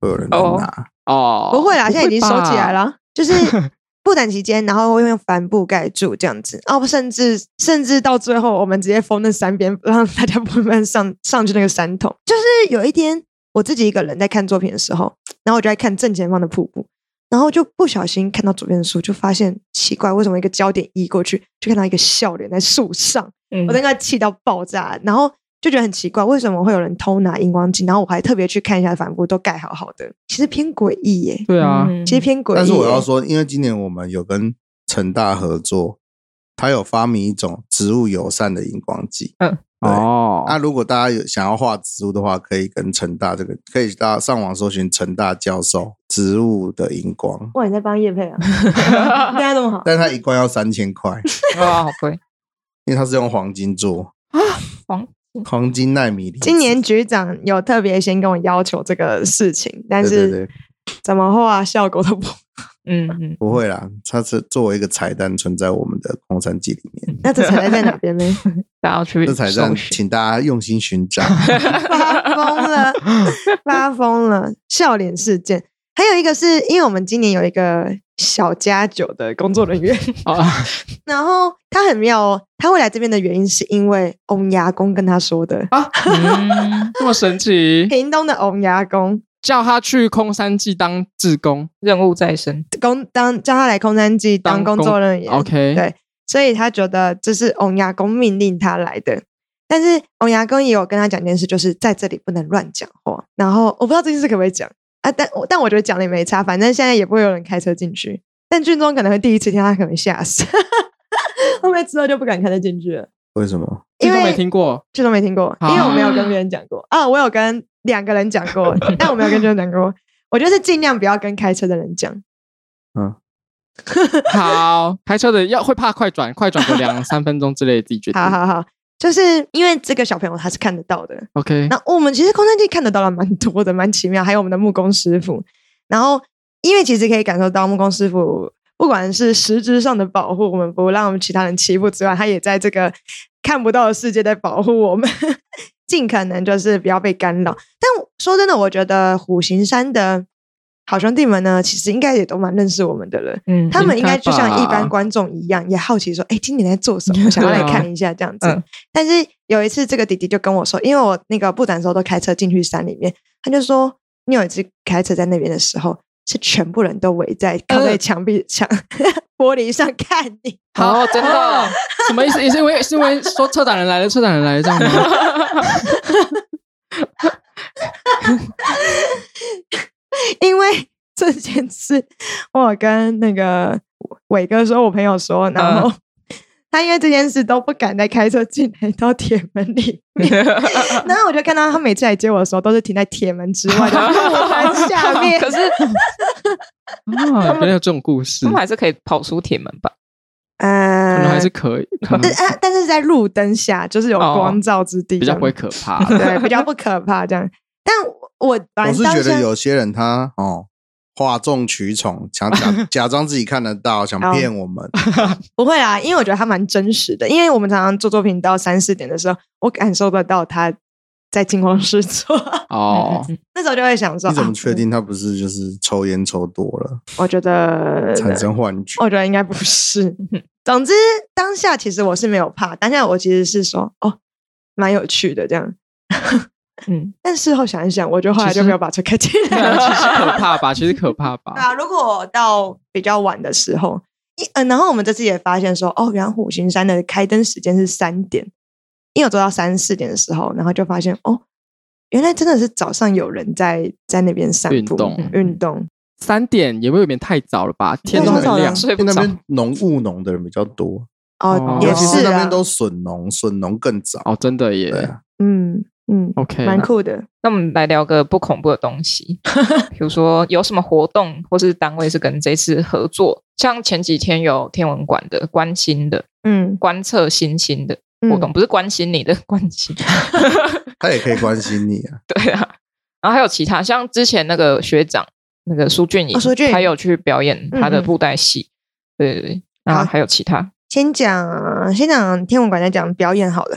会有人来拿哦。不会啦，现在已经收起来了，就是。布展期间，然后会用帆布盖住这样子，哦，甚至甚至到最后，我们直接封那山边，让大家不能上上去那个山头。就是有一天，我自己一个人在看作品的时候，然后我就在看正前方的瀑布，然后就不小心看到左边的树，就发现奇怪，为什么一个焦点移过去，就看到一个笑脸在树上，嗯、我在那气到爆炸，然后就觉得很奇怪，为什么会有人偷拿荧光剂？然后我还特别去看一下，帆布都盖好好的，其实偏诡异耶。对啊，其实偏诡异。但是我要说，因为今年我们有跟成大合作，他有发明一种植物友善的荧光剂。嗯。哦，那如果大家有想要画植物的话，可以跟成大这个，可以大家上网搜寻成大教授植物的荧光。哇，你在帮叶配啊？大家这么好？但是它一罐要三千块，哇，好贵！因为他是用黄金做啊，黄 黄金奈米。今年局长有特别先跟我要求这个事情，但是怎么画效果都不。嗯嗯，不会啦，它是作为一个彩蛋存在我们的空山记里面。那这彩蛋在哪边呢？大家要去这彩蛋，请大家用心寻找。发疯了，发疯了！笑脸事件，还有一个是因为我们今年有一个小家酒的工作人员 啊，然后他很妙哦，他会来这边的原因是因为翁牙公跟他说的啊，嗯、这么神奇，屏东的翁牙公。叫他去空山祭当志工，任务在身。工当叫他来空山祭当工作人员。OK，对，所以他觉得这是翁牙公命令他来的。但是翁牙公也有跟他讲件事，就是在这里不能乱讲话。然后我不知道这件事可不可以讲啊？但但我觉得讲的也没差，反正现在也不会有人开车进去。但俊忠可能会第一次听，他可能吓死，后面之后就不敢开车进去了。为什么？因为没听过，俊忠没听过，因为我没有跟别人讲过啊，我有跟。两个人讲过，但我没有跟别人讲过。我觉得是尽量不要跟开车的人讲。嗯，好，开车的要会怕快转，快转个两三分钟之类的，自己决定。好好好，就是因为这个小朋友他是看得到的。OK，那我们其实空山地看得到了蛮多的，蛮奇妙。还有我们的木工师傅，然后因为其实可以感受到木工师傅不管是实质上的保护，我们不让我们其他人欺负之外，他也在这个看不到的世界在保护我们。尽可能就是不要被干扰，但说真的，我觉得虎形山的好兄弟们呢，其实应该也都蛮认识我们的了。嗯，他们应该就像一般观众一样，也好奇说：“哎，今年在做什么？想要来看一下这样子。嗯”但是有一次，这个弟弟就跟我说，因为我那个布展的时候都开车进去山里面，他就说：“你有一次开车在那边的时候，是全部人都围在靠在墙壁墙。嗯 ”玻璃上看你，好，真的？什么意思？也是因为是因为说策展人来了，策展人来了这样吗？因为 这件事，我跟那个伟哥说，我朋友说，然后他因为这件事都不敢再开车进来到铁门里面，然后我就看到他每次来接我的时候，都是停在铁门之外的路牌 下面。可是。啊，原来有这种故事，他们还是可以跑出铁门吧？呃，可能还是可以，但但是在路灯下，就是有光照之地，比较不会可怕，对，比较不可怕这样。但我我是觉得有些人他哦，哗众取宠，想假 假装自己看得到，想骗我们。不会啊，因为我觉得他蛮真实的，因为我们常常做作品到三四点的时候，我感受得到他。在惊慌失措哦，那时候就会想说，你怎么确定他不是就是抽烟抽多了？我觉得产生幻觉，我觉得应该不是。总之当下其实我是没有怕，当下我其实是说哦，蛮有趣的这样。嗯，但事后想一想，我觉得后来就没有把车开进来。其实可怕吧？其实可怕吧？啊，如果到比较晚的时候，一嗯，然后我们这次也发现说，哦，原来虎形山的开灯时间是三点。因为我做到三四点的时候，然后就发现哦，原来真的是早上有人在在那边散步运动运动。三点也会有点太早了吧？天都很亮，所以那边农务农的人比较多哦，也是那边都笋农，笋农更早哦，真的耶。嗯嗯，OK，蛮酷的。那我们来聊个不恐怖的东西，比如说有什么活动或是单位是跟这次合作？像前几天有天文馆的关心的，嗯，观测星星的。活动不是关心你的关心，他也可以关心你啊。对啊，然后还有其他，像之前那个学长那个苏俊颖，还有去表演他的布袋戏。对对对，然后还有其他。先讲先讲天文馆，再讲表演好了。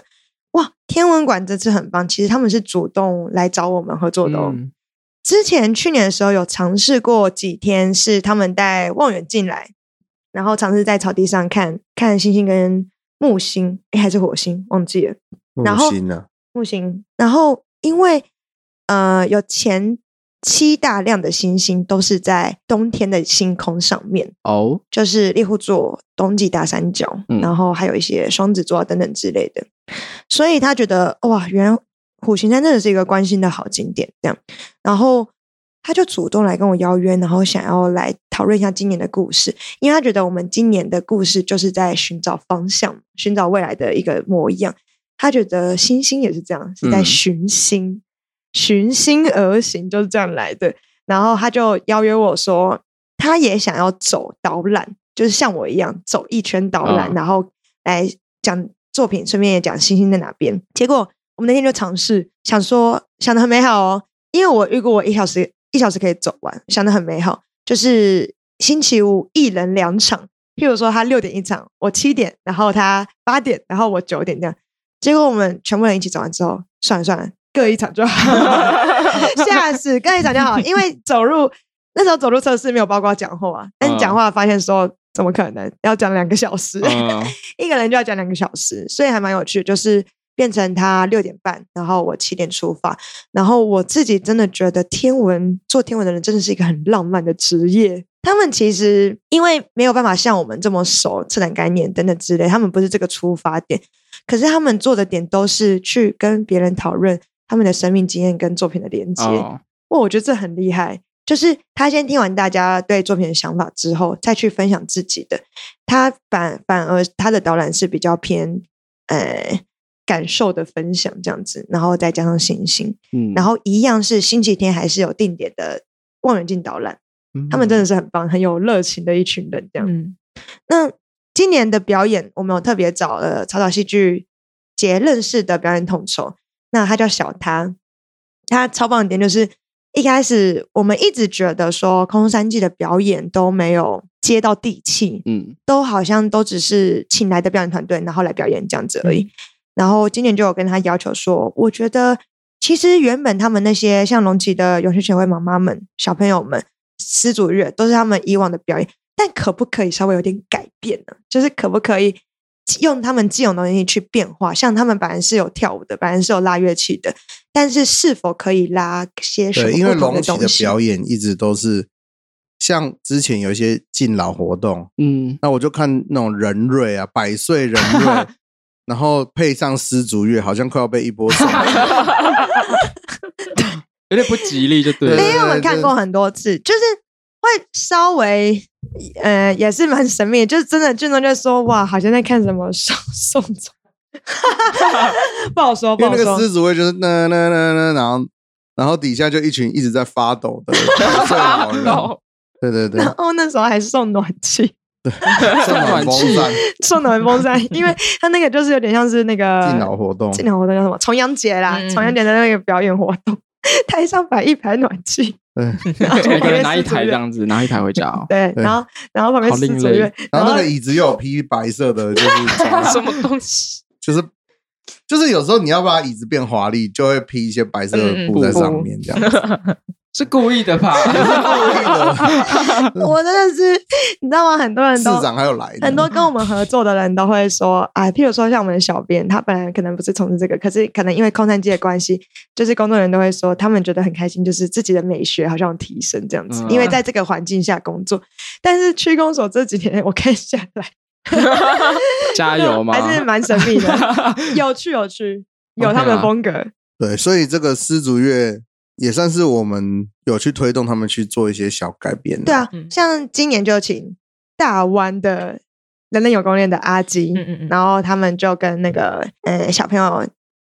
哇，天文馆这次很棒，其实他们是主动来找我们合作的哦。之前去年的时候有尝试过几天，是他们带望远镜来，然后尝试在草地上看看星星跟。木星，哎，还是火星，忘记了。然后木星呢？木星。然后，因为呃，有前七大量的星星都是在冬天的星空上面哦，就是猎户座、冬季大三角，嗯、然后还有一些双子座等等之类的。所以他觉得哇，原来虎形山真的是一个关心的好景点，这样，然后他就主动来跟我邀约，然后想要来讨论一下今年的故事，因为他觉得我们今年的故事就是在寻找方向，寻找未来的一个模样。他觉得星星也是这样，是在寻星，寻、嗯、星而行，就是这样来的。然后他就邀约我说，他也想要走导览，就是像我一样走一圈导览，哦、然后来讲作品，顺便也讲星星在哪边。结果我们那天就尝试，想说想得很美好哦，因为我预估我一小时一小时可以走完，想得很美好。就是星期五一人两场，譬如说他六点一场，我七点，然后他八点，然后我九点这样。结果我们全部人一起走完之后，算了算了，各一场就好。吓死各一场就好，因为走路那时候走路测试没有包括讲话，但讲话发现说怎么可能要讲两个小时，嗯、一个人就要讲两个小时，所以还蛮有趣。就是变成他六点半，然后我七点出发，然后我自己真的觉得天文做天文的人真的是一个很浪漫的职业。他们其实因为没有办法像我们这么熟策展概念等等之类，他们不是这个出发点。可是他们做的点都是去跟别人讨论他们的生命经验跟作品的连接。哦，我觉得这很厉害。就是他先听完大家对作品的想法之后，再去分享自己的。他反反而他的导览是比较偏呃感受的分享这样子，然后再加上星星。嗯，然后一样是星期天还是有定点的望远镜导览。嗯，他们真的是很棒，很有热情的一群人这样。嗯，那。今年的表演，我们有特别找了草草戏剧节认识的表演统筹，那他叫小他，他超棒的点就是一开始我们一直觉得说空山祭的表演都没有接到地气，嗯，都好像都只是请来的表演团队然后来表演这样子而已。嗯、然后今年就有跟他要求说，我觉得其实原本他们那些像龙崎的永续协会妈妈们、小朋友们、失主乐都是他们以往的表演。但可不可以稍微有点改变呢？就是可不可以用他们既有的东西去变化？像他们本来是有跳舞的，本来是有拉乐器的，但是是否可以拉些什么？对，因为龙崎的表演一直都是像之前有一些敬老活动，嗯，那我就看那种人瑞啊，百岁人瑞，然后配上丝竹乐，好像快要被一波送，有点不吉利，就对了。因为我们看过很多次，就是会稍微。呃，也是蛮神秘的，就是真的，俊东就说哇，好像在看什么宋宋总，不好说，不好说。因为那个狮子会就是那那那那，然后然后底下就一群一直在发抖的发抖，对对对。然 后那时候还送暖气，对，送暖风扇，送暖风扇，因为他那个就是有点像是那个敬老活动，敬老活动叫什么？重阳节啦，重阳节的那个表演活动，台上摆一排暖气。对，每个人拿一台这样子，拿一台回家哦。对，然后然后旁边是紫月，然后那个椅子又有披白色的，就是什么东西？就是就是有时候你要把椅子变华丽，就会披一些白色的布在上面，这样子。是故意的吧？是故意的。我真的是，你知道吗？很多人都市长还有来，很多跟我们合作的人都会说，啊，譬如说像我们的小编，他本来可能不是从事这个，可是可能因为空山祭的关系，就是工作人员都会说，他们觉得很开心，就是自己的美学好像有提升这样子，嗯、因为在这个环境下工作。但是区公所这几天我看下来，加油吗？还是蛮神秘的，有 趣有趣，有他们的风格。对，所以这个丝竹乐。也算是我们有去推动他们去做一些小改变。对啊，像今年就请大湾的人人有功练的阿基，嗯嗯嗯，然后他们就跟那个呃小朋友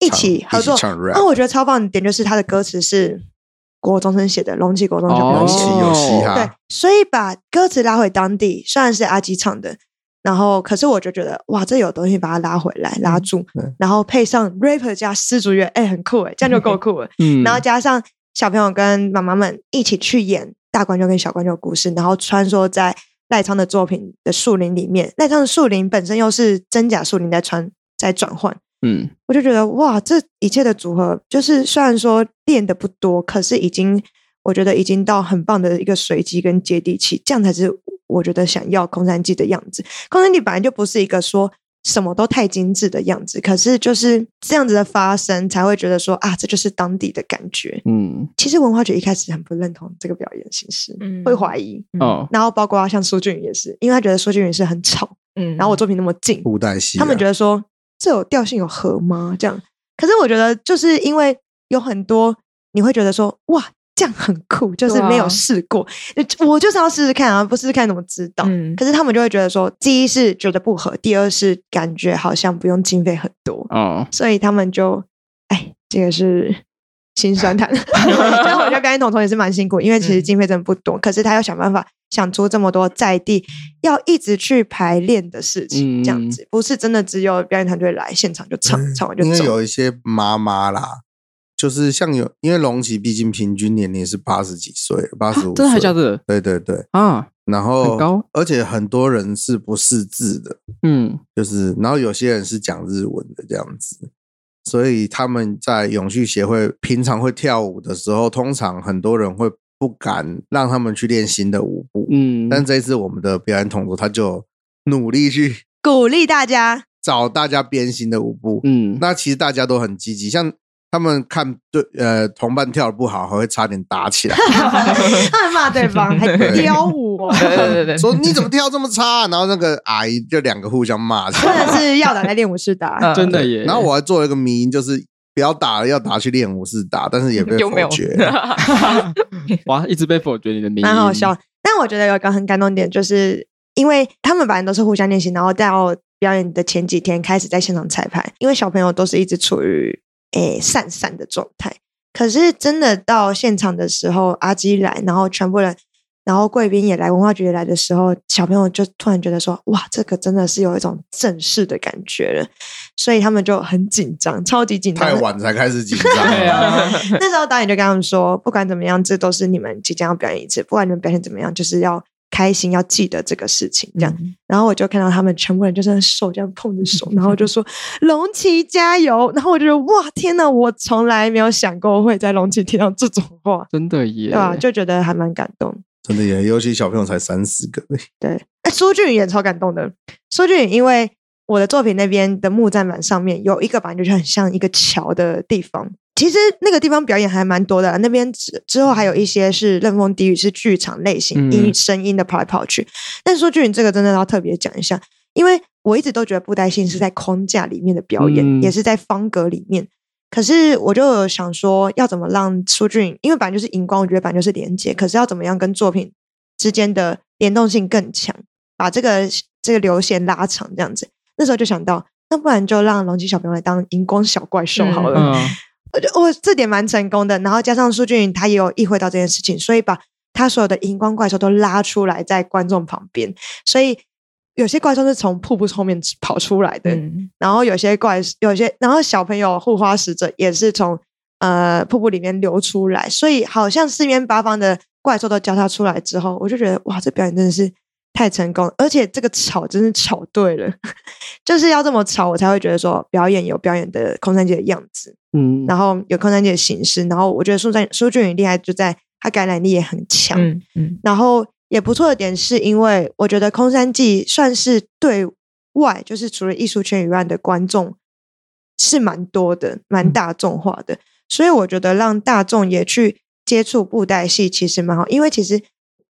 一起合作。那我觉得超棒的点就是他的歌词是国中生写的，龙崎国中就没有写，有嘻哈。对，所以把歌词拉回当地，虽然是阿基唱的。然后，可是我就觉得，哇，这有东西把它拉回来，拉住，嗯、然后配上 rapper 加丝竹乐，哎，很酷哎，这样就够 酷了。嗯，然后加上小朋友跟妈妈们一起去演大观众跟小观众的故事，然后穿梭在赖昌的作品的树林里面，赖昌的树林本身又是真假树林在穿在转换。嗯，我就觉得哇，这一切的组合，就是虽然说练的不多，可是已经我觉得已经到很棒的一个随机跟接地气，这样才是。我觉得想要空山祭的样子，空山祭本来就不是一个说什么都太精致的样子，可是就是这样子的发生，才会觉得说啊，这就是当地的感觉。嗯，其实文化局一开始很不认同这个表演形式，嗯，会怀疑。哦、嗯，然后包括像苏俊宇也是，因为他觉得苏俊宇是很吵，嗯，然后我作品那么近，古代戏，他们觉得说这有调性有合吗？这样，可是我觉得就是因为有很多你会觉得说哇。这样很酷，就是没有试过，啊、我就是要试试看啊，不试试看怎么知道？嗯、可是他们就会觉得说，第一是觉得不合，第二是感觉好像不用经费很多，哦，所以他们就，哎，这个是心酸谈。所以我觉得表演统筹也是蛮辛苦，因为其实经费真的不多，嗯、可是他要想办法想出这么多在地要一直去排练的事情，这样子、嗯、不是真的只有表演团队来现场就唱，嗯、唱完就走。因为有一些妈妈啦。就是像有，因为龙骑毕竟平均年龄是八十几岁，八十五岁，真的还假的？对对对啊，然后很高，而且很多人是不识字的，嗯，就是然后有些人是讲日文的这样子，所以他们在永续协会平常会跳舞的时候，通常很多人会不敢让他们去练新的舞步，嗯，但这一次我们的表演统筹他就努力去鼓励大家，找大家编新的舞步，嗯，那其实大家都很积极，像。他们看对呃同伴跳的不好，还会差点打起来，还骂对方，还刁我，对对对对，说你怎么跳这么差？然后那个阿姨就两个互相骂，真的是要打在练舞室打，真的耶。然后我还做了一个迷因，就是不要打了，要打去练武室打，但是也被否决。哇，一直被否决你的迷因，蛮好笑。但我觉得有一个很感动点，就是因为他们反正都是互相练习，然后到表演的前几天开始在现场彩排，因为小朋友都是一直处于。诶，散散的状态。可是真的到现场的时候，阿基来，然后全部人，然后贵宾也来，文化局也来的时候，小朋友就突然觉得说：“哇，这个真的是有一种正式的感觉了。”所以他们就很紧张，超级紧张。太晚才开始紧张。啊。那时候导演就跟他们说：“不管怎么样，这都是你们即将要表演一次，不管你们表现怎么样，就是要。”开心要记得这个事情，这样，嗯、然后我就看到他们全部人就是手这样碰着手，然后就说“龙崎加油”，然后我就觉得哇，天哪，我从来没有想过会在龙崎听到这种话，真的耶，对吧？就觉得还蛮感动，真的耶，尤其小朋友才三四个，对，哎，苏俊宇也超感动的，苏俊宇因为我的作品那边的木栈板上面有一个板，就是很像一个桥的地方。其实那个地方表演还蛮多的，那边之之后还有一些是任风低语，是剧场类型音声音的跑来跑去。但是说句你这个真的要特别讲一下，因为我一直都觉得布袋戏是在框架里面的表演，嗯、也是在方格里面。可是我就想说，要怎么让苏俊，因为本来就是荧光，我觉得本来就是连接，可是要怎么样跟作品之间的联动性更强，把这个这个流线拉长，这样子。那时候就想到，那不然就让龙崎小朋友来当荧光小怪兽好了。嗯嗯我觉得我这点蛮成功的，然后加上苏俊他也有意会到这件事情，所以把他所有的荧光怪兽都拉出来在观众旁边，所以有些怪兽是从瀑布后面跑出来的，嗯、然后有些怪有些，然后小朋友护花使者也是从呃瀑布里面流出来，所以好像四面八方的怪兽都交叉出来之后，我就觉得哇，这表演真的是。太成功，而且这个吵真是吵对了，就是要这么吵，我才会觉得说表演有表演的空山祭的样子，嗯，然后有空山祭的形式，然后我觉得苏俊苏俊宇厉害就在他感染力也很强，嗯嗯，然后也不错的点是因为我觉得空山记算是对外，就是除了艺术圈以外的观众是蛮多的，蛮大众化的，嗯、所以我觉得让大众也去接触布袋戏其实蛮好，因为其实。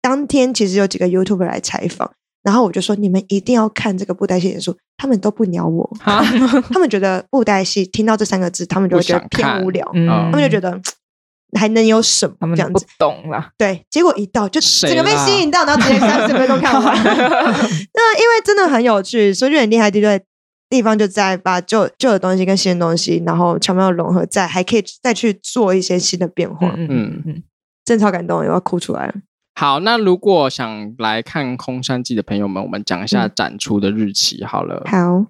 当天其实有几个 YouTuber 来采访，然后我就说你们一定要看这个布袋戏演出，他们都不鸟我，他们觉得布袋戏听到这三个字，他们就会觉得偏无聊，嗯、他们就觉得 还能有什么这样子？不懂啦。对，结果一到就整个被吸引到，然后直接三十分钟看完。那因为真的很有趣，所以就很厉害的地地方就在把旧旧的东西跟新的东西，然后巧妙融合在，还可以再去做一些新的变化。嗯嗯嗯，真超感动，我要哭出来了。好，那如果想来看空山记的朋友们，我们讲一下展出的日期好了。好，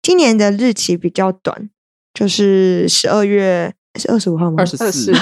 今年的日期比较短，就是十二月是二十五号吗？二十四。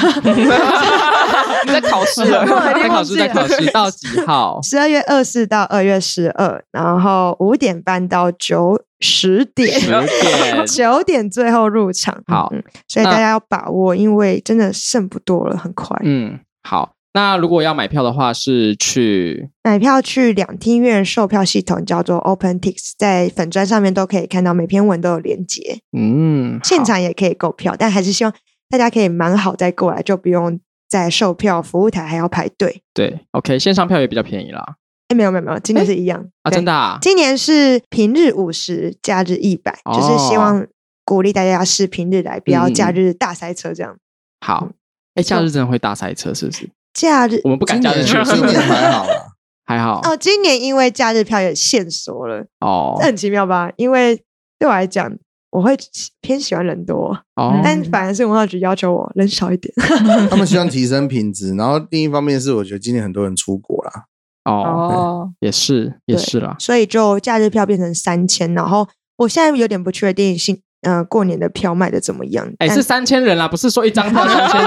在考试了，在考试，在考试到几号？十二月二四到二月十二，然后五点半到九十点，十点九点最后入场。好，嗯，所以大家要把握，因为真的剩不多了，很快。嗯，好。那如果要买票的话，是去买票去两厅院售票系统，叫做 OpenTix，在粉砖上面都可以看到，每篇文都有连接。嗯，现场也可以购票，但还是希望大家可以蛮好再过来，就不用在售票服务台还要排队。对，OK，线上票也比较便宜啦。哎，没有没有没有，今年是一样啊，真的啊，今年是平日五十，假日一百，就是希望鼓励大家是平日来，不要假日大塞车这样。好，哎，假日真的会大塞车是不是？假日我们不敢假日去，今年还好啦，还好哦。今年因为假日票也限缩了哦，这很奇妙吧？因为对我来讲。我会偏喜欢人多，哦、但反而是文化局要求我人少一点。他们希望提升品质，然后另一方面是我觉得今年很多人出国啦。哦，也是也是啦，所以就假日票变成三千，然后我现在有点不确定性。呃，过年的票卖的怎么样？哎，是三千人啦，不是说一张票 三千，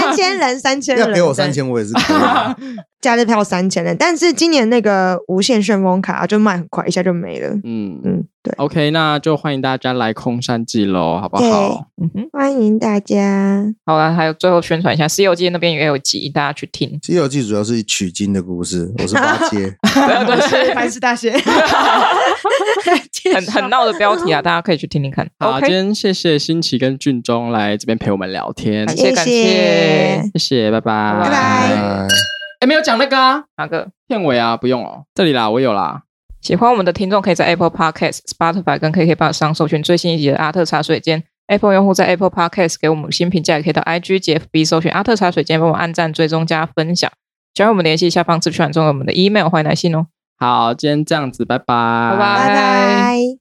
三千人，三千人，要给我三千，我也是 可以。假日票三千人，但是今年那个无限顺风卡就卖很快，一下就没了。嗯嗯，对。OK，那就欢迎大家来空山记喽，好不好？嗯哼，欢迎大家。好啦，还有最后宣传一下，《西游记》那边也有集，大家去听。《西游记》主要是取经的故事，我是八戒，我是 白石大仙。很很闹的标题啊，大家可以去听听看。好，今天谢谢新奇跟俊忠来这边陪我们聊天，感谢感谢，谢谢，拜拜拜拜。哎，没有讲那个啊，哪个片尾啊？不用哦，这里啦，我有啦。喜欢我们的听众可以在 Apple Podcast、Spotify 跟 KKBOX 上搜寻最新一集的阿特茶水间。Apple 用户在 Apple Podcast 给我们新评价，也可以到 IG、GFB 搜寻阿特茶水间，帮我按赞、追踪、加分享。喜欢我们联系，下方资讯栏中有我们的 email，欢迎来信哦。好，今天这样子，拜拜，拜拜。